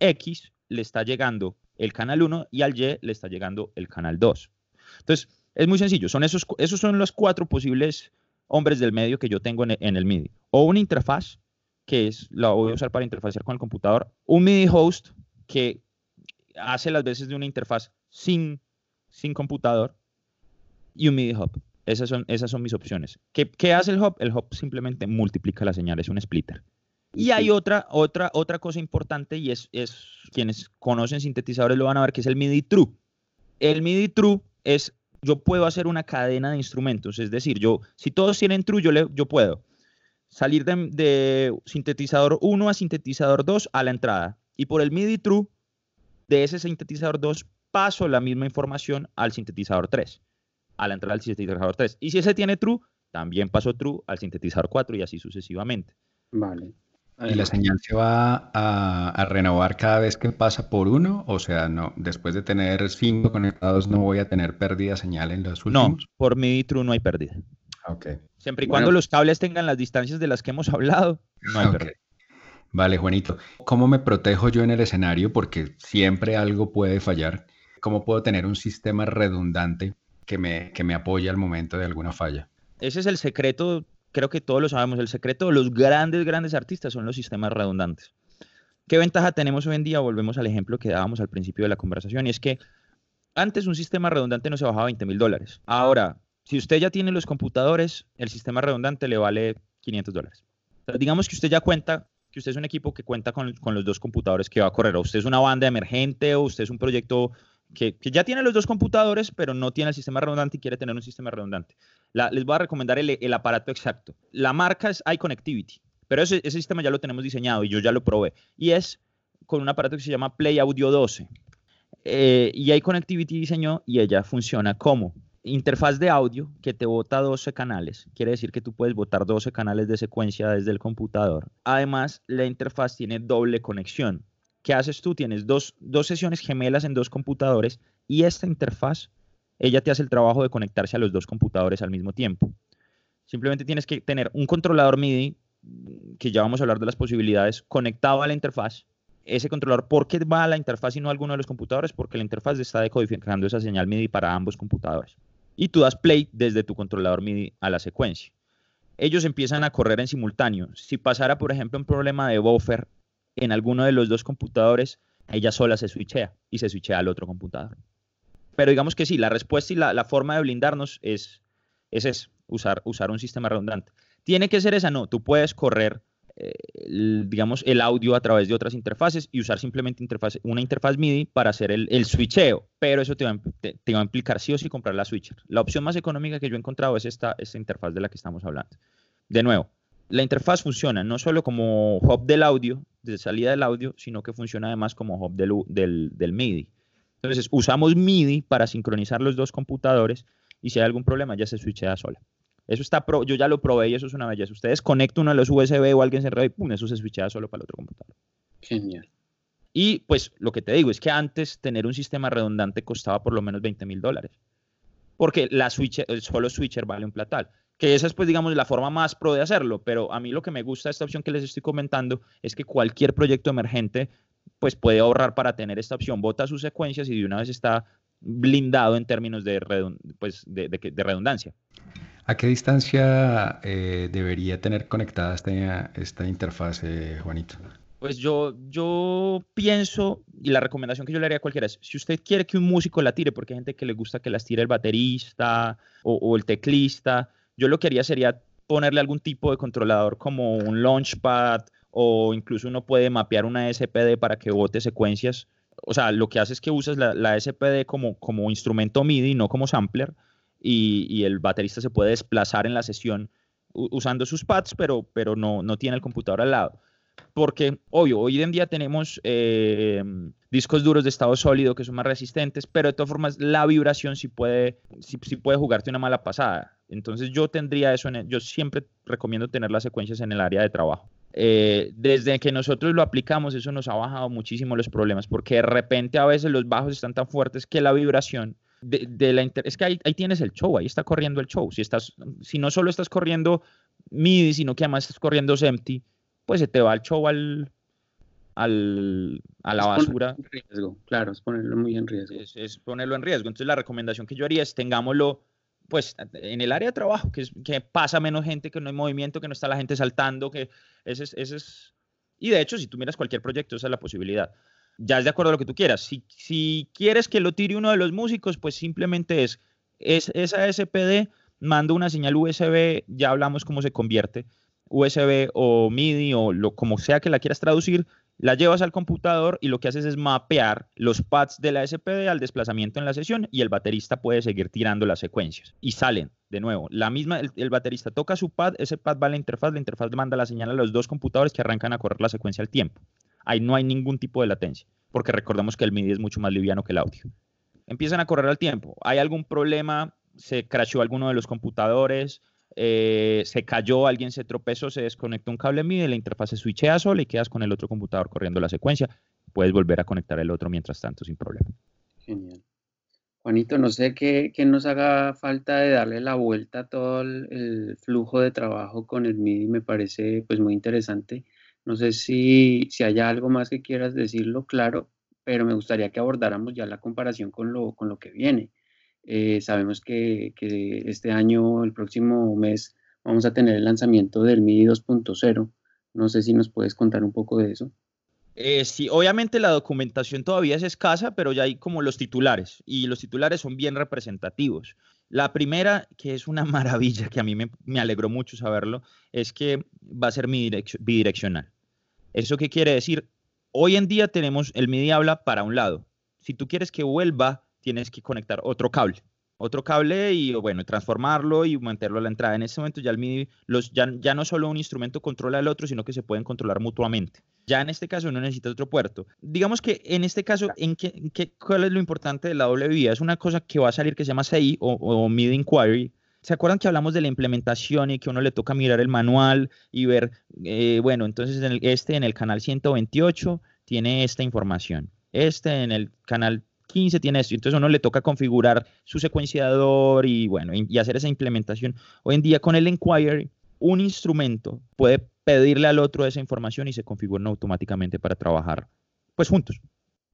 X le está llegando el canal 1 y al Y le está llegando el canal 2. Entonces, es muy sencillo, son esos, esos son los cuatro posibles hombres del medio que yo tengo en, el MIDI. O una interfaz, que es la voy a usar para interfacear con el computador, un MIDI host que hace las veces de una interfaz sin, sin computador y un MIDI hub. Esas son, esas son mis opciones. ¿Qué, ¿Qué, hace el hub? El hub simplemente multiplica la señal, es un splitter. Y hay otra, otra, otra cosa importante y es, es, quienes conocen sintetizadores lo van a ver, que es el MIDI true. El MIDI true es, yo puedo hacer una cadena de instrumentos, es decir, yo, si todos tienen true, yo, le, yo puedo salir de, de sintetizador 1 a sintetizador 2 a la entrada. Y por el MIDI true de ese sintetizador 2 paso la misma información al sintetizador 3 a la entrada del sintetizador 3. Y si ese tiene true, también pasó true al sintetizador 4 y así sucesivamente. Vale. ¿Y la señal se va a, renovar cada vez que pasa por uno? O sea, no, después de tener cinco conectados no voy a tener pérdida de señal en los últimos. No, por MIDI true no hay pérdida. Ok. Siempre y cuando los cables tengan las distancias de las que hemos hablado, no hay pérdida. Vale, Juanito. ¿Cómo me protejo yo en el escenario? Porque siempre algo puede fallar. ¿Cómo puedo tener un sistema redundante que me, que me apoya al momento de alguna falla. Ese es el secreto, creo que todos lo sabemos, el secreto de los grandes, grandes artistas son los sistemas redundantes. ¿Qué ventaja tenemos hoy en día? Volvemos al ejemplo que dábamos al principio de la conversación y es que antes un sistema redundante no se bajaba 20 mil dólares. Ahora, Si usted ya tiene los computadores, el sistema redundante le vale 500 dólares. digamos que usted ya cuenta, que usted es un equipo que cuenta con, los dos computadores que va a correr, o usted es una banda emergente, o usted es un proyecto que, ya tiene los dos computadores, pero no tiene el sistema redundante y quiere tener un sistema redundante. les voy a recomendar el, aparato exacto. La marca es iConnectivity, pero ese, sistema ya lo tenemos diseñado y yo ya lo probé. Y es con un aparato que se llama Play Audio 12. Eh, y iConnectivity diseñó y ella funciona como interfaz de audio que te bota 12 canales. Quiere decir que tú puedes botar 12 canales de secuencia desde el computador. Además, la interfaz tiene doble conexión. ¿Qué haces tú? Tienes dos, dos sesiones gemelas en dos computadores y esta interfaz, ella te hace el trabajo de conectarse a los dos computadores al mismo tiempo. Simplemente tienes que tener un controlador MIDI, que ya vamos a hablar de las posibilidades, conectado a la interfaz. Ese controlador, ¿por qué va a la interfaz y no a alguno de los computadores? Porque la interfaz está decodificando esa señal MIDI para ambos computadores y tú das play desde tu controlador MIDI a la secuencia. Ellos empiezan a correr en simultáneo. Si pasara, por ejemplo, un problema de buffer en alguno de los dos computadores, ella sola se switchea y se switchea al otro computador. Pero digamos que sí, la respuesta y la, forma de blindarnos es, es usar, usar un sistema redundante. ¿Tiene que ser esa? No, tú puedes correr digamos, el audio a través de otras interfaces y usar simplemente una interfaz MIDI para hacer el, el switcheo, pero eso te va, a implicar sí o sí comprar la switcher. La opción más económica que yo he encontrado es esta, esta interfaz de la que estamos hablando. De nuevo, la interfaz funciona no solo como hub del audio, de salida del audio, sino que funciona además como hub del, del, del MIDI. Entonces, usamos MIDI para sincronizar los dos computadores y si hay algún problema ya se switchea sola. Eso está, pro, yo ya lo probé y eso es una belleza. Ustedes conectan uno de los USB o alguien se enreda y pum, eso se switchea solo para el otro computador. Genial. Y pues lo que te digo es que antes tener un sistema redundante costaba por lo menos 20 mil dólares. Porque la switcher, el solo switcher vale un platal. Que esa es pues digamos la forma más pro de hacerlo. Pero a mí lo que me gusta de esta opción que les estoy comentando es que cualquier proyecto emergente pues puede ahorrar para tener esta opción. Bota sus secuencias y de una vez está blindado en términos de, pues, de redundancia. ¿A qué distancia eh, debería tener conectada esta, esta interfaz, Juanito? Pues yo, yo pienso, y la recomendación que yo le haría a cualquiera es, si usted quiere que un músico la tire, porque hay gente que le gusta que las tire el baterista o, el teclista, yo lo que haría sería ponerle algún tipo de controlador como un launchpad o incluso uno puede mapear una SPD para que bote secuencias. O sea, lo que hace es que usas la, SPD como, como instrumento MIDI, no como sampler, y, el baterista se puede desplazar en la sesión usando sus pads, pero, pero no, no tiene el computador al lado. Porque, obvio, hoy en día tenemos eh, discos duros de estado sólido que son más resistentes, pero de todas formas la vibración sí puede, sí, puede jugarte una mala pasada. Entonces yo tendría eso, en yo siempre recomiendo tener las secuencias en el área de trabajo. Eh, desde que nosotros lo aplicamos, eso nos ha bajado muchísimo los problemas, porque de repente a veces los bajos están tan fuertes que la vibración de, la es que ahí, tienes el show, ahí está corriendo el show. Si, estás, si no solo estás corriendo MIDI, sino que además estás corriendo SEMTI, pues se te va el show al, al, a la basura. En riesgo, claro, es ponerlo muy en riesgo. Es, ponerlo en riesgo. Entonces la recomendación que yo haría es tengámoslo pues en el área de trabajo, que, pasa menos gente, que no hay movimiento, que no está la gente saltando, que ese es, ese es... Y de hecho, si tú miras cualquier proyecto, esa es la posibilidad ya es de acuerdo a lo que tú quieras. Si, si quieres que lo tire uno de los músicos, pues simplemente es, es esa SPD, manda una señal USB, ya hablamos cómo se convierte, USB o MIDI o lo, como sea que la quieras traducir, la llevas al computador y lo que haces es mapear los pads de la SPD al desplazamiento en la sesión y el baterista puede seguir tirando las secuencias y salen de nuevo. La misma, el, el, baterista toca su pad, ese pad va a la interfaz, la interfaz manda la señal a los dos computadores que arrancan a correr la secuencia al tiempo. Ahí no hay ningún tipo de latencia, porque recordemos que el MIDI es mucho más liviano que el audio. Empiezan a correr al tiempo. ¿Hay algún problema? ¿Se crashó alguno de los computadores? Eh, ¿Se cayó? ¿Alguien se tropezó? ¿Se desconectó un cable MIDI? La interfaz se switchea sola y quedas con el otro computador corriendo la secuencia. Puedes volver a conectar el otro mientras tanto sin problema. Genial. Juanito, no sé qué, nos haga falta de darle la vuelta a todo el, flujo de trabajo con el MIDI, me parece pues muy interesante. No sé si, si haya algo más que quieras decirlo, claro, pero me gustaría que abordáramos ya la comparación con lo, con lo que viene. Eh, sabemos que, este año, el próximo mes, vamos a tener el lanzamiento del MIDI 2.0. No sé si nos puedes contar un poco de eso. Eh, sí, obviamente la documentación todavía es escasa, pero ya hay como los titulares y los titulares son bien representativos. La primera, que es una <laughs> maravilla, que a mí me, me alegró mucho saberlo, es que va a ser bidireccional. ¿Eso qué quiere decir? Hoy en día tenemos el MIDI habla para un lado. Si tú quieres que vuelva, tienes que conectar otro cable otro cable y bueno, transformarlo y meterlo a la entrada. En este momento ya el MIDI, los, ya, ya no solo un instrumento controla al otro, sino que se pueden controlar mutuamente. Ya en este caso no necesita otro puerto. Digamos que en este caso, ¿en qué, ¿cuál es lo importante de la doble vía? Es una cosa que va a salir que se llama CI o, MIDI Inquiry, ¿Se acuerdan que hablamos de la implementación y que uno le toca mirar el manual y ver, eh, bueno, entonces en este en el canal 128 tiene esta información, este en el canal 15 tiene esto. Entonces a uno le toca configurar su secuenciador y bueno, y hacer esa implementación. Hoy en día con el Enquiry, un instrumento puede pedirle al otro esa información y se configuran automáticamente para trabajar pues juntos.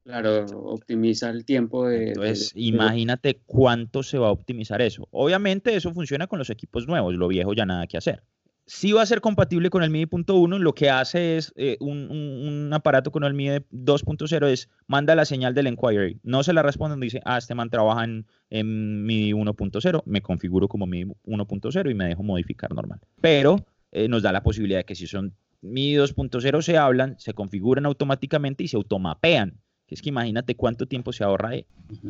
Claro, optimiza el tiempo de... Entonces, imagínate cuánto se va a optimizar eso. Obviamente eso funciona con los equipos nuevos, lo viejo ya nada que hacer sí va a ser compatible con el MIDI.1. Lo que hace es eh, un, aparato con el MIDI 2.0 es manda la señal del inquiry. No se la responden, dice, ah, este man trabaja en, MIDI 1.0. Me configuro como MIDI 1.0 y me dejo modificar normal. Pero eh, nos da la posibilidad de que si son MIDI 2.0 se hablan, se configuran automáticamente y se automapean. Es que imagínate cuánto tiempo se ahorra ahí.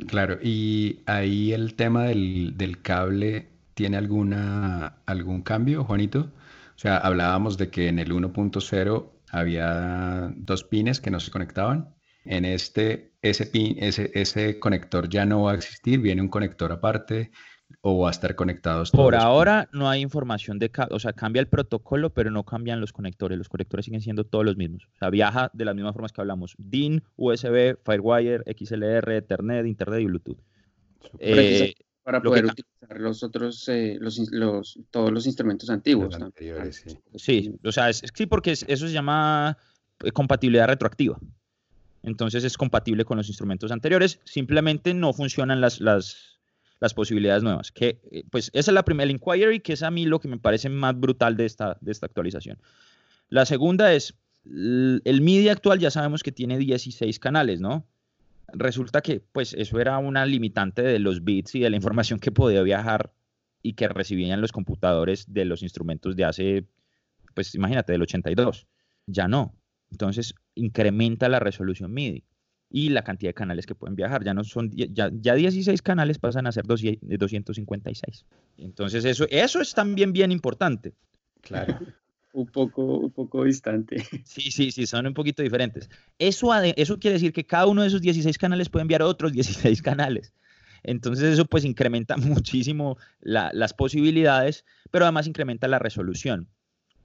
Claro, y ahí el tema del, del cable tiene alguna, algún cambio, Juanito. O sea, hablábamos de que en el 1.0 había dos pines que no se conectaban. En este, ese, pin, ese, ese conector ya no va a existir, viene un conector aparte o va a estar conectados todos. Por ahora no hay información de, o sea, cambia el protocolo, pero no cambian los conectores. Los conectores siguen siendo todos los mismos. O sea, viaja de las mismas formas que hablamos: DIN, USB, Firewire, XLR, Ethernet, Internet y Bluetooth. Eh, para poder utilizar los otros, eh, los, los, todos los instrumentos antiguos. sí. o sea, sí, porque eso se llama eh, compatibilidad retroactiva. Entonces es compatible con los instrumentos anteriores, simplemente no funcionan las, las, las posibilidades nuevas. Que, eh, pues esa es la primera, el inquiry, que es a mí lo que me parece más brutal de esta, de esta actualización. La segunda es, el MIDI actual ya sabemos que tiene 16 canales, ¿no? Resulta que pues eso era una limitante de los bits y de la información que podía viajar y que recibían los computadores de los instrumentos de hace, pues imagínate, del 82. Ya no. Entonces incrementa la resolución MIDI y la cantidad de canales que pueden viajar. Ya no son, ya, ya 16 canales pasan a ser 256. Entonces eso, eso es también bien importante. Claro un poco, un poco distante. <laughs> Sí, sí, sí, son un poquito diferentes. Eso, eso quiere decir que cada uno de esos 16 canales puede enviar otros <laughs> 16 canales. Entonces eso pues incrementa <laughs> muchísimo las posibilidades, pero además incrementa la resolución.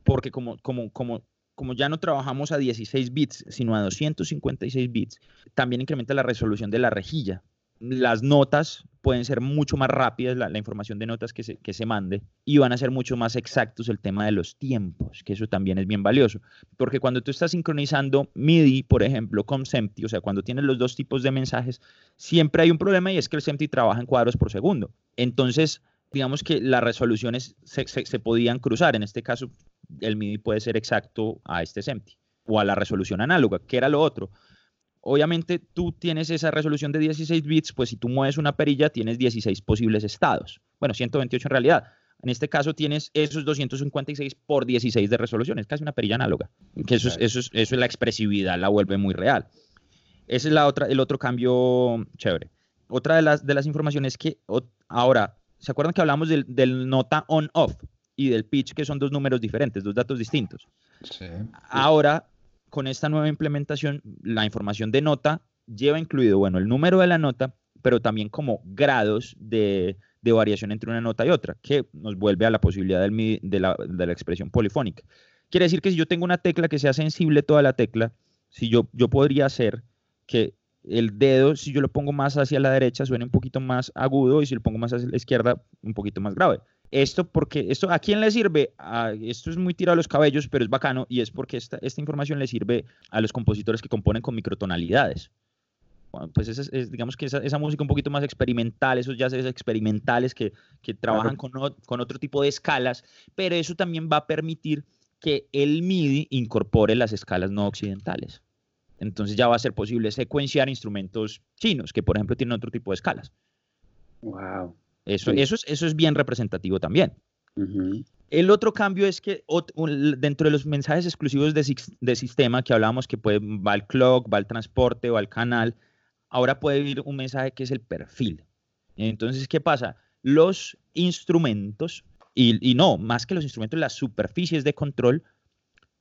Porque como, como, como, como ya no trabajamos a 16 bits, sino a 256 bits, también incrementa la resolución de la rejilla las notas pueden ser mucho más rápidas, la, información de notas que se, que se, mande, y van a ser mucho más exactos el tema de los tiempos, que eso también es bien valioso. Porque cuando tú estás sincronizando MIDI, por ejemplo, con SEMTI, o sea, cuando tienes los dos tipos de mensajes, siempre hay un problema y es que el SEMTI trabaja en cuadros por segundo. Entonces, digamos que las resoluciones se, se, podían cruzar. En este caso, el MIDI puede ser exacto a este SEMTI o a la resolución análoga, que era lo otro Obviamente tú tienes esa resolución de 16 bits, pues si tú mueves una perilla tienes 16 posibles estados. Bueno, 128 en realidad. En este caso tienes esos 256 por 16 de resolución, es casi una perilla análoga. Que eso, es, eso, es, eso es la expresividad, la vuelve muy real. Ese es la otra, el otro cambio chévere. Otra de las, de las informaciones que ahora, ¿se acuerdan que hablamos del, del nota on-off y del pitch, que son dos números diferentes, dos datos distintos? Sí. Ahora con esta nueva implementación, la información de nota lleva incluido, bueno, el número de la nota, pero también como grados de, variación entre una nota y otra, que nos vuelve a la posibilidad de, la, expresión polifónica. Quiere decir que si yo tengo una tecla que sea sensible toda la tecla, si yo, yo podría hacer que el dedo, si yo lo pongo más hacia la derecha, suene un poquito más agudo y si lo pongo más hacia la izquierda, un poquito más grave. Esto porque, esto, ¿a quién le sirve? esto es muy tirado a los cabellos, pero es bacano y es porque esta, esta información le sirve a los compositores que componen con microtonalidades. pues es, digamos que esa, esa, música un poquito más experimental, esos jazzes experimentales que, que trabajan con, con otro tipo de escalas, pero eso también va a permitir que el MIDI incorpore las escalas no occidentales. Entonces ya va a ser posible secuenciar instrumentos chinos que, por ejemplo, tienen otro tipo de escalas. Wow. Eso, eso, es, eso es bien representativo también. El otro cambio es que dentro de los mensajes exclusivos de, sistema que hablábamos que puede, va al clock, va al transporte, va al canal, ahora puede ir un mensaje que es el perfil. Entonces, ¿qué pasa? Los instrumentos, y, no, más que los instrumentos, las superficies de control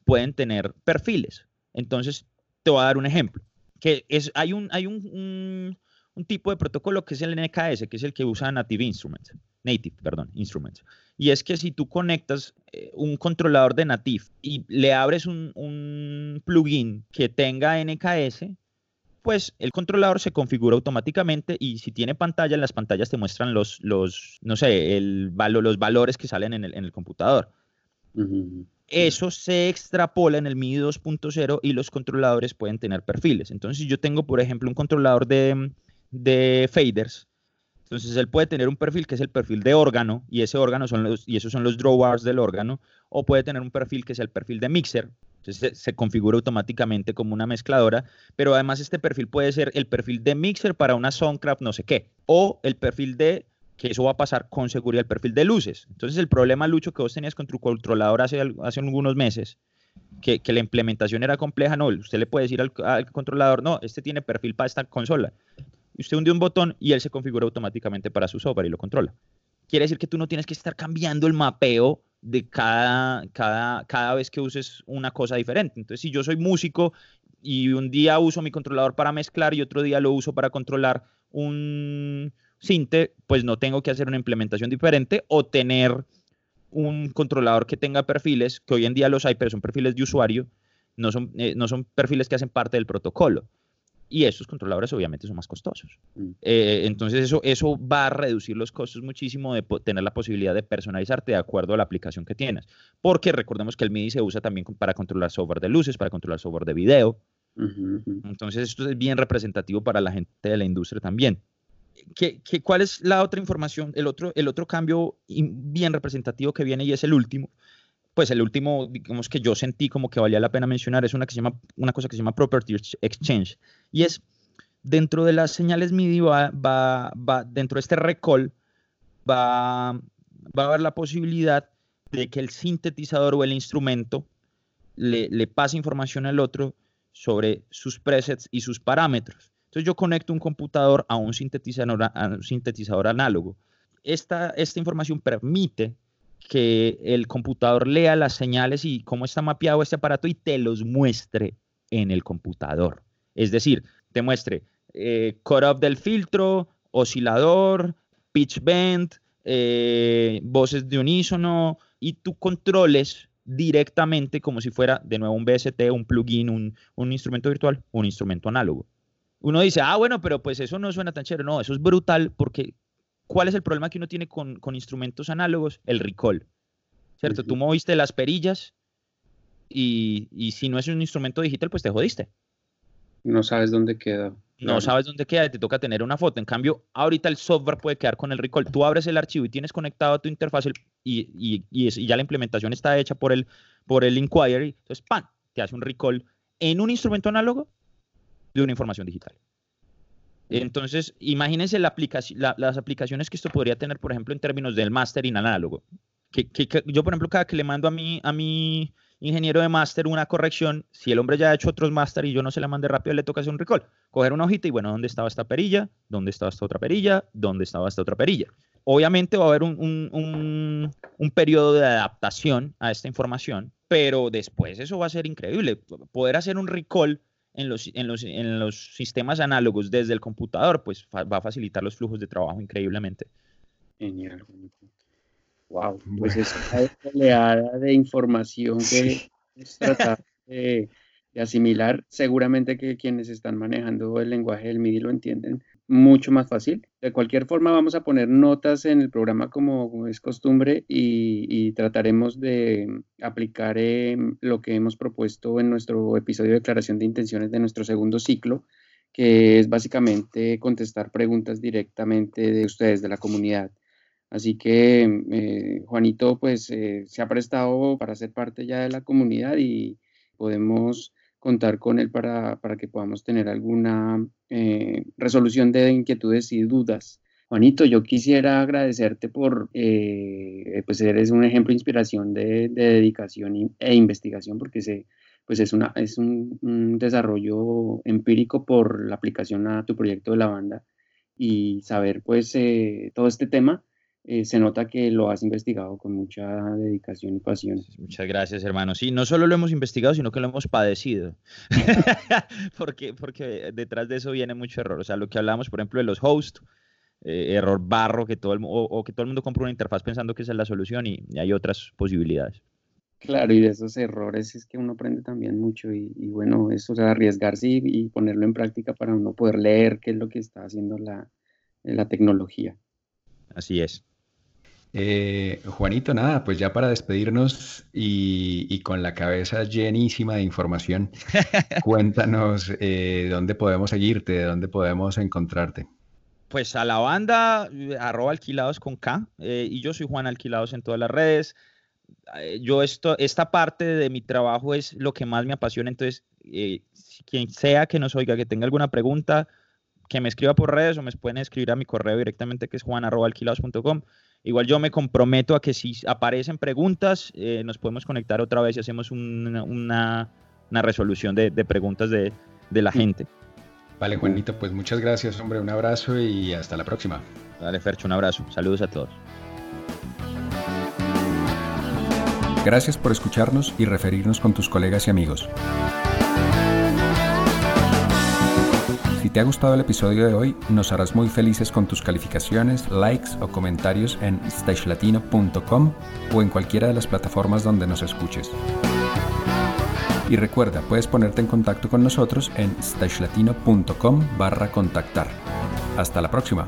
pueden tener perfiles. Entonces, te voy a dar un ejemplo. Que es, hay un, hay un, un tipo de protocolo que es el NKS, que es el que usa Native Instruments, Native, perdón, Instruments. Y es que si tú conectas eh, un controlador de Native y le abres un, un plugin que tenga NKS, pues el controlador se configura automáticamente y si tiene pantalla, las pantallas te muestran los, los no sé, el, los valores que salen en el, en el computador. Eso se extrapola en el MIDI 2.0 y los controladores pueden tener perfiles. Entonces, si yo tengo, por ejemplo, un controlador de, de faders, entonces él puede tener un perfil que es el perfil de órgano y ese órgano son los y esos son los drawbars del órgano o puede tener un perfil que es el perfil de mixer. Entonces se, configura automáticamente como una mezcladora, pero además este perfil puede ser el perfil de mixer para una Soundcraft no sé qué o el perfil de que eso va a pasar con seguridad el perfil de luces. Entonces el problema Lucho que vos tenías con tu controlador hace hace algunos meses que, la implementación era compleja, no, usted le puede decir al controlador, no, este tiene perfil para esta consola y usted hunde un botón y él se configura automáticamente para su software y lo controla. Quiere decir que tú no tienes que estar cambiando el mapeo de cada, cada, cada vez que uses una cosa diferente. Entonces, si yo soy músico y un día uso mi controlador para mezclar y otro día lo uso para controlar un sinte, pues no tengo que hacer una implementación diferente o tener un controlador que tenga perfiles, que hoy en día los hay, pero son perfiles de usuario, no son, eh, no son perfiles que hacen parte del protocolo y esos controladores obviamente son más costosos. Mm. Eh, entonces eso, eso va a reducir los costos muchísimo de tener la posibilidad de personalizarte de acuerdo a la aplicación que tienes. Porque recordemos que el MIDI se usa también para controlar software de luces, para controlar software de video. Entonces esto es bien representativo para la gente de la industria también. ¿Qué, qué, cuál es la otra información? El otro, el otro cambio bien representativo que viene y es el último, pues el último, digamos que yo sentí como que valía la pena mencionar es una, que se llama, una cosa que se llama Property Exchange. Y es, dentro de las señales MIDI, va, va, va dentro de este recall, va, va a haber la posibilidad de que el sintetizador o el instrumento le, le pase información al otro sobre sus presets y sus parámetros. Entonces yo conecto un computador a un sintetizador, a un sintetizador análogo. Esta, esta información permite que el computador lea las señales y cómo está mapeado este aparato y te los muestre en el computador. Es decir, te muestre eh, cut del filtro, oscilador, pitch bend, eh, voces de unísono y tú controles directamente como si fuera de nuevo un BST, un plugin, un, un instrumento virtual, un instrumento análogo. Uno dice, ah, bueno, pero pues eso no suena tan chévere. No, eso es brutal porque ¿Cuál es el problema que uno tiene con, instrumentos análogos? El recall. ¿Cierto? Tú moviste las perillas y, si no es un instrumento digital, pues te jodiste. No sabes dónde queda. No sabes dónde queda y te toca tener una foto. En cambio, ahorita el software puede quedar con el recall. Tú abres el archivo y tienes conectado a tu interfaz y, ya la implementación está hecha por el, por el inquiry. Entonces, ¡pam! Te hace un recall en un instrumento análogo de una información digital. Entonces, imagínense la las aplicaciones que esto podría tener, por ejemplo, en términos del mastering análogo. Que, yo, por ejemplo, cada que le mando a mi, a mi ingeniero de máster una corrección, si el hombre ya ha hecho otros máster y yo no se la mandé rápido, le toca hacer un recall. Coger una hojita y, bueno, ¿dónde estaba esta perilla? ¿Dónde estaba esta otra perilla? ¿Dónde estaba esta otra perilla? Obviamente va a haber un, un, un periodo de adaptación a esta información, pero después eso va a ser increíble. Poder hacer un recall en los, en los, en los sistemas análogos desde el computador, pues va a facilitar los flujos de trabajo increíblemente. Genial. Wow, pues esa oleada de información que es tratar de, de, asimilar, seguramente que quienes están manejando el lenguaje del MIDI lo entienden mucho más fácil. De cualquier forma, vamos a poner notas en el programa como, es costumbre y, trataremos de aplicar em, lo que hemos propuesto en nuestro episodio de declaración de intenciones de nuestro segundo ciclo, que es básicamente contestar preguntas directamente de ustedes, de la comunidad. Así que eh, Juanito, pues eh, se ha prestado para ser parte ya de la comunidad y podemos contar con él para, que podamos tener alguna eh, resolución de inquietudes y dudas. Juanito, yo quisiera agradecerte por, eh, pues eres un ejemplo de inspiración de, dedicación e investigación, porque se, pues es, una, es un, desarrollo empírico por la aplicación a tu proyecto de la banda y saber pues eh, todo este tema eh, se nota que lo has investigado con mucha dedicación y pasión. Muchas gracias, hermano. Sí, no solo lo hemos investigado, sino que lo hemos padecido. <laughs> <laughs> porque, porque detrás de eso viene mucho error. O sea, lo que hablábamos, por ejemplo, de los hosts, eh, error barro, que todo el, o, que todo el mundo compra una interfaz pensando que esa es la solución y, hay otras posibilidades. Claro, y de esos errores es que uno aprende también mucho y, bueno, eso, o sea, arriesgarse y, ponerlo en práctica para uno poder leer qué es lo que está haciendo la, la tecnología. Así es. Eh, Juanito, nada, pues ya para despedirnos y, con la cabeza llenísima de información, <laughs> cuéntanos eh, dónde podemos seguirte, dónde podemos encontrarte. Pues a la banda, arroba alquilados con K, eh, y yo soy Juan Alquilados en todas las redes. Yo esto, esta parte de mi trabajo es lo que más me apasiona, entonces quien sea que nos oiga, que tenga alguna pregunta, que me escriba por redes o me pueden escribir a mi correo directamente que es juan.alquilados.com. Igual yo me comprometo a que si aparecen preguntas, eh, nos podemos conectar otra vez y hacemos una, una, resolución de, de preguntas de, de, la gente. Vale, Juanito, pues muchas gracias, hombre. Un abrazo y hasta la próxima. Dale, Fercho, un abrazo. Saludos a todos. Gracias por escucharnos y referirnos con tus colegas y amigos. Te ha gustado el episodio de hoy, nos harás muy felices con tus calificaciones, likes o comentarios en stagelatino.com o en cualquiera de las plataformas donde nos escuches. Y recuerda, puedes ponerte en contacto con nosotros en stagelatino.com barra contactar. Hasta la próxima.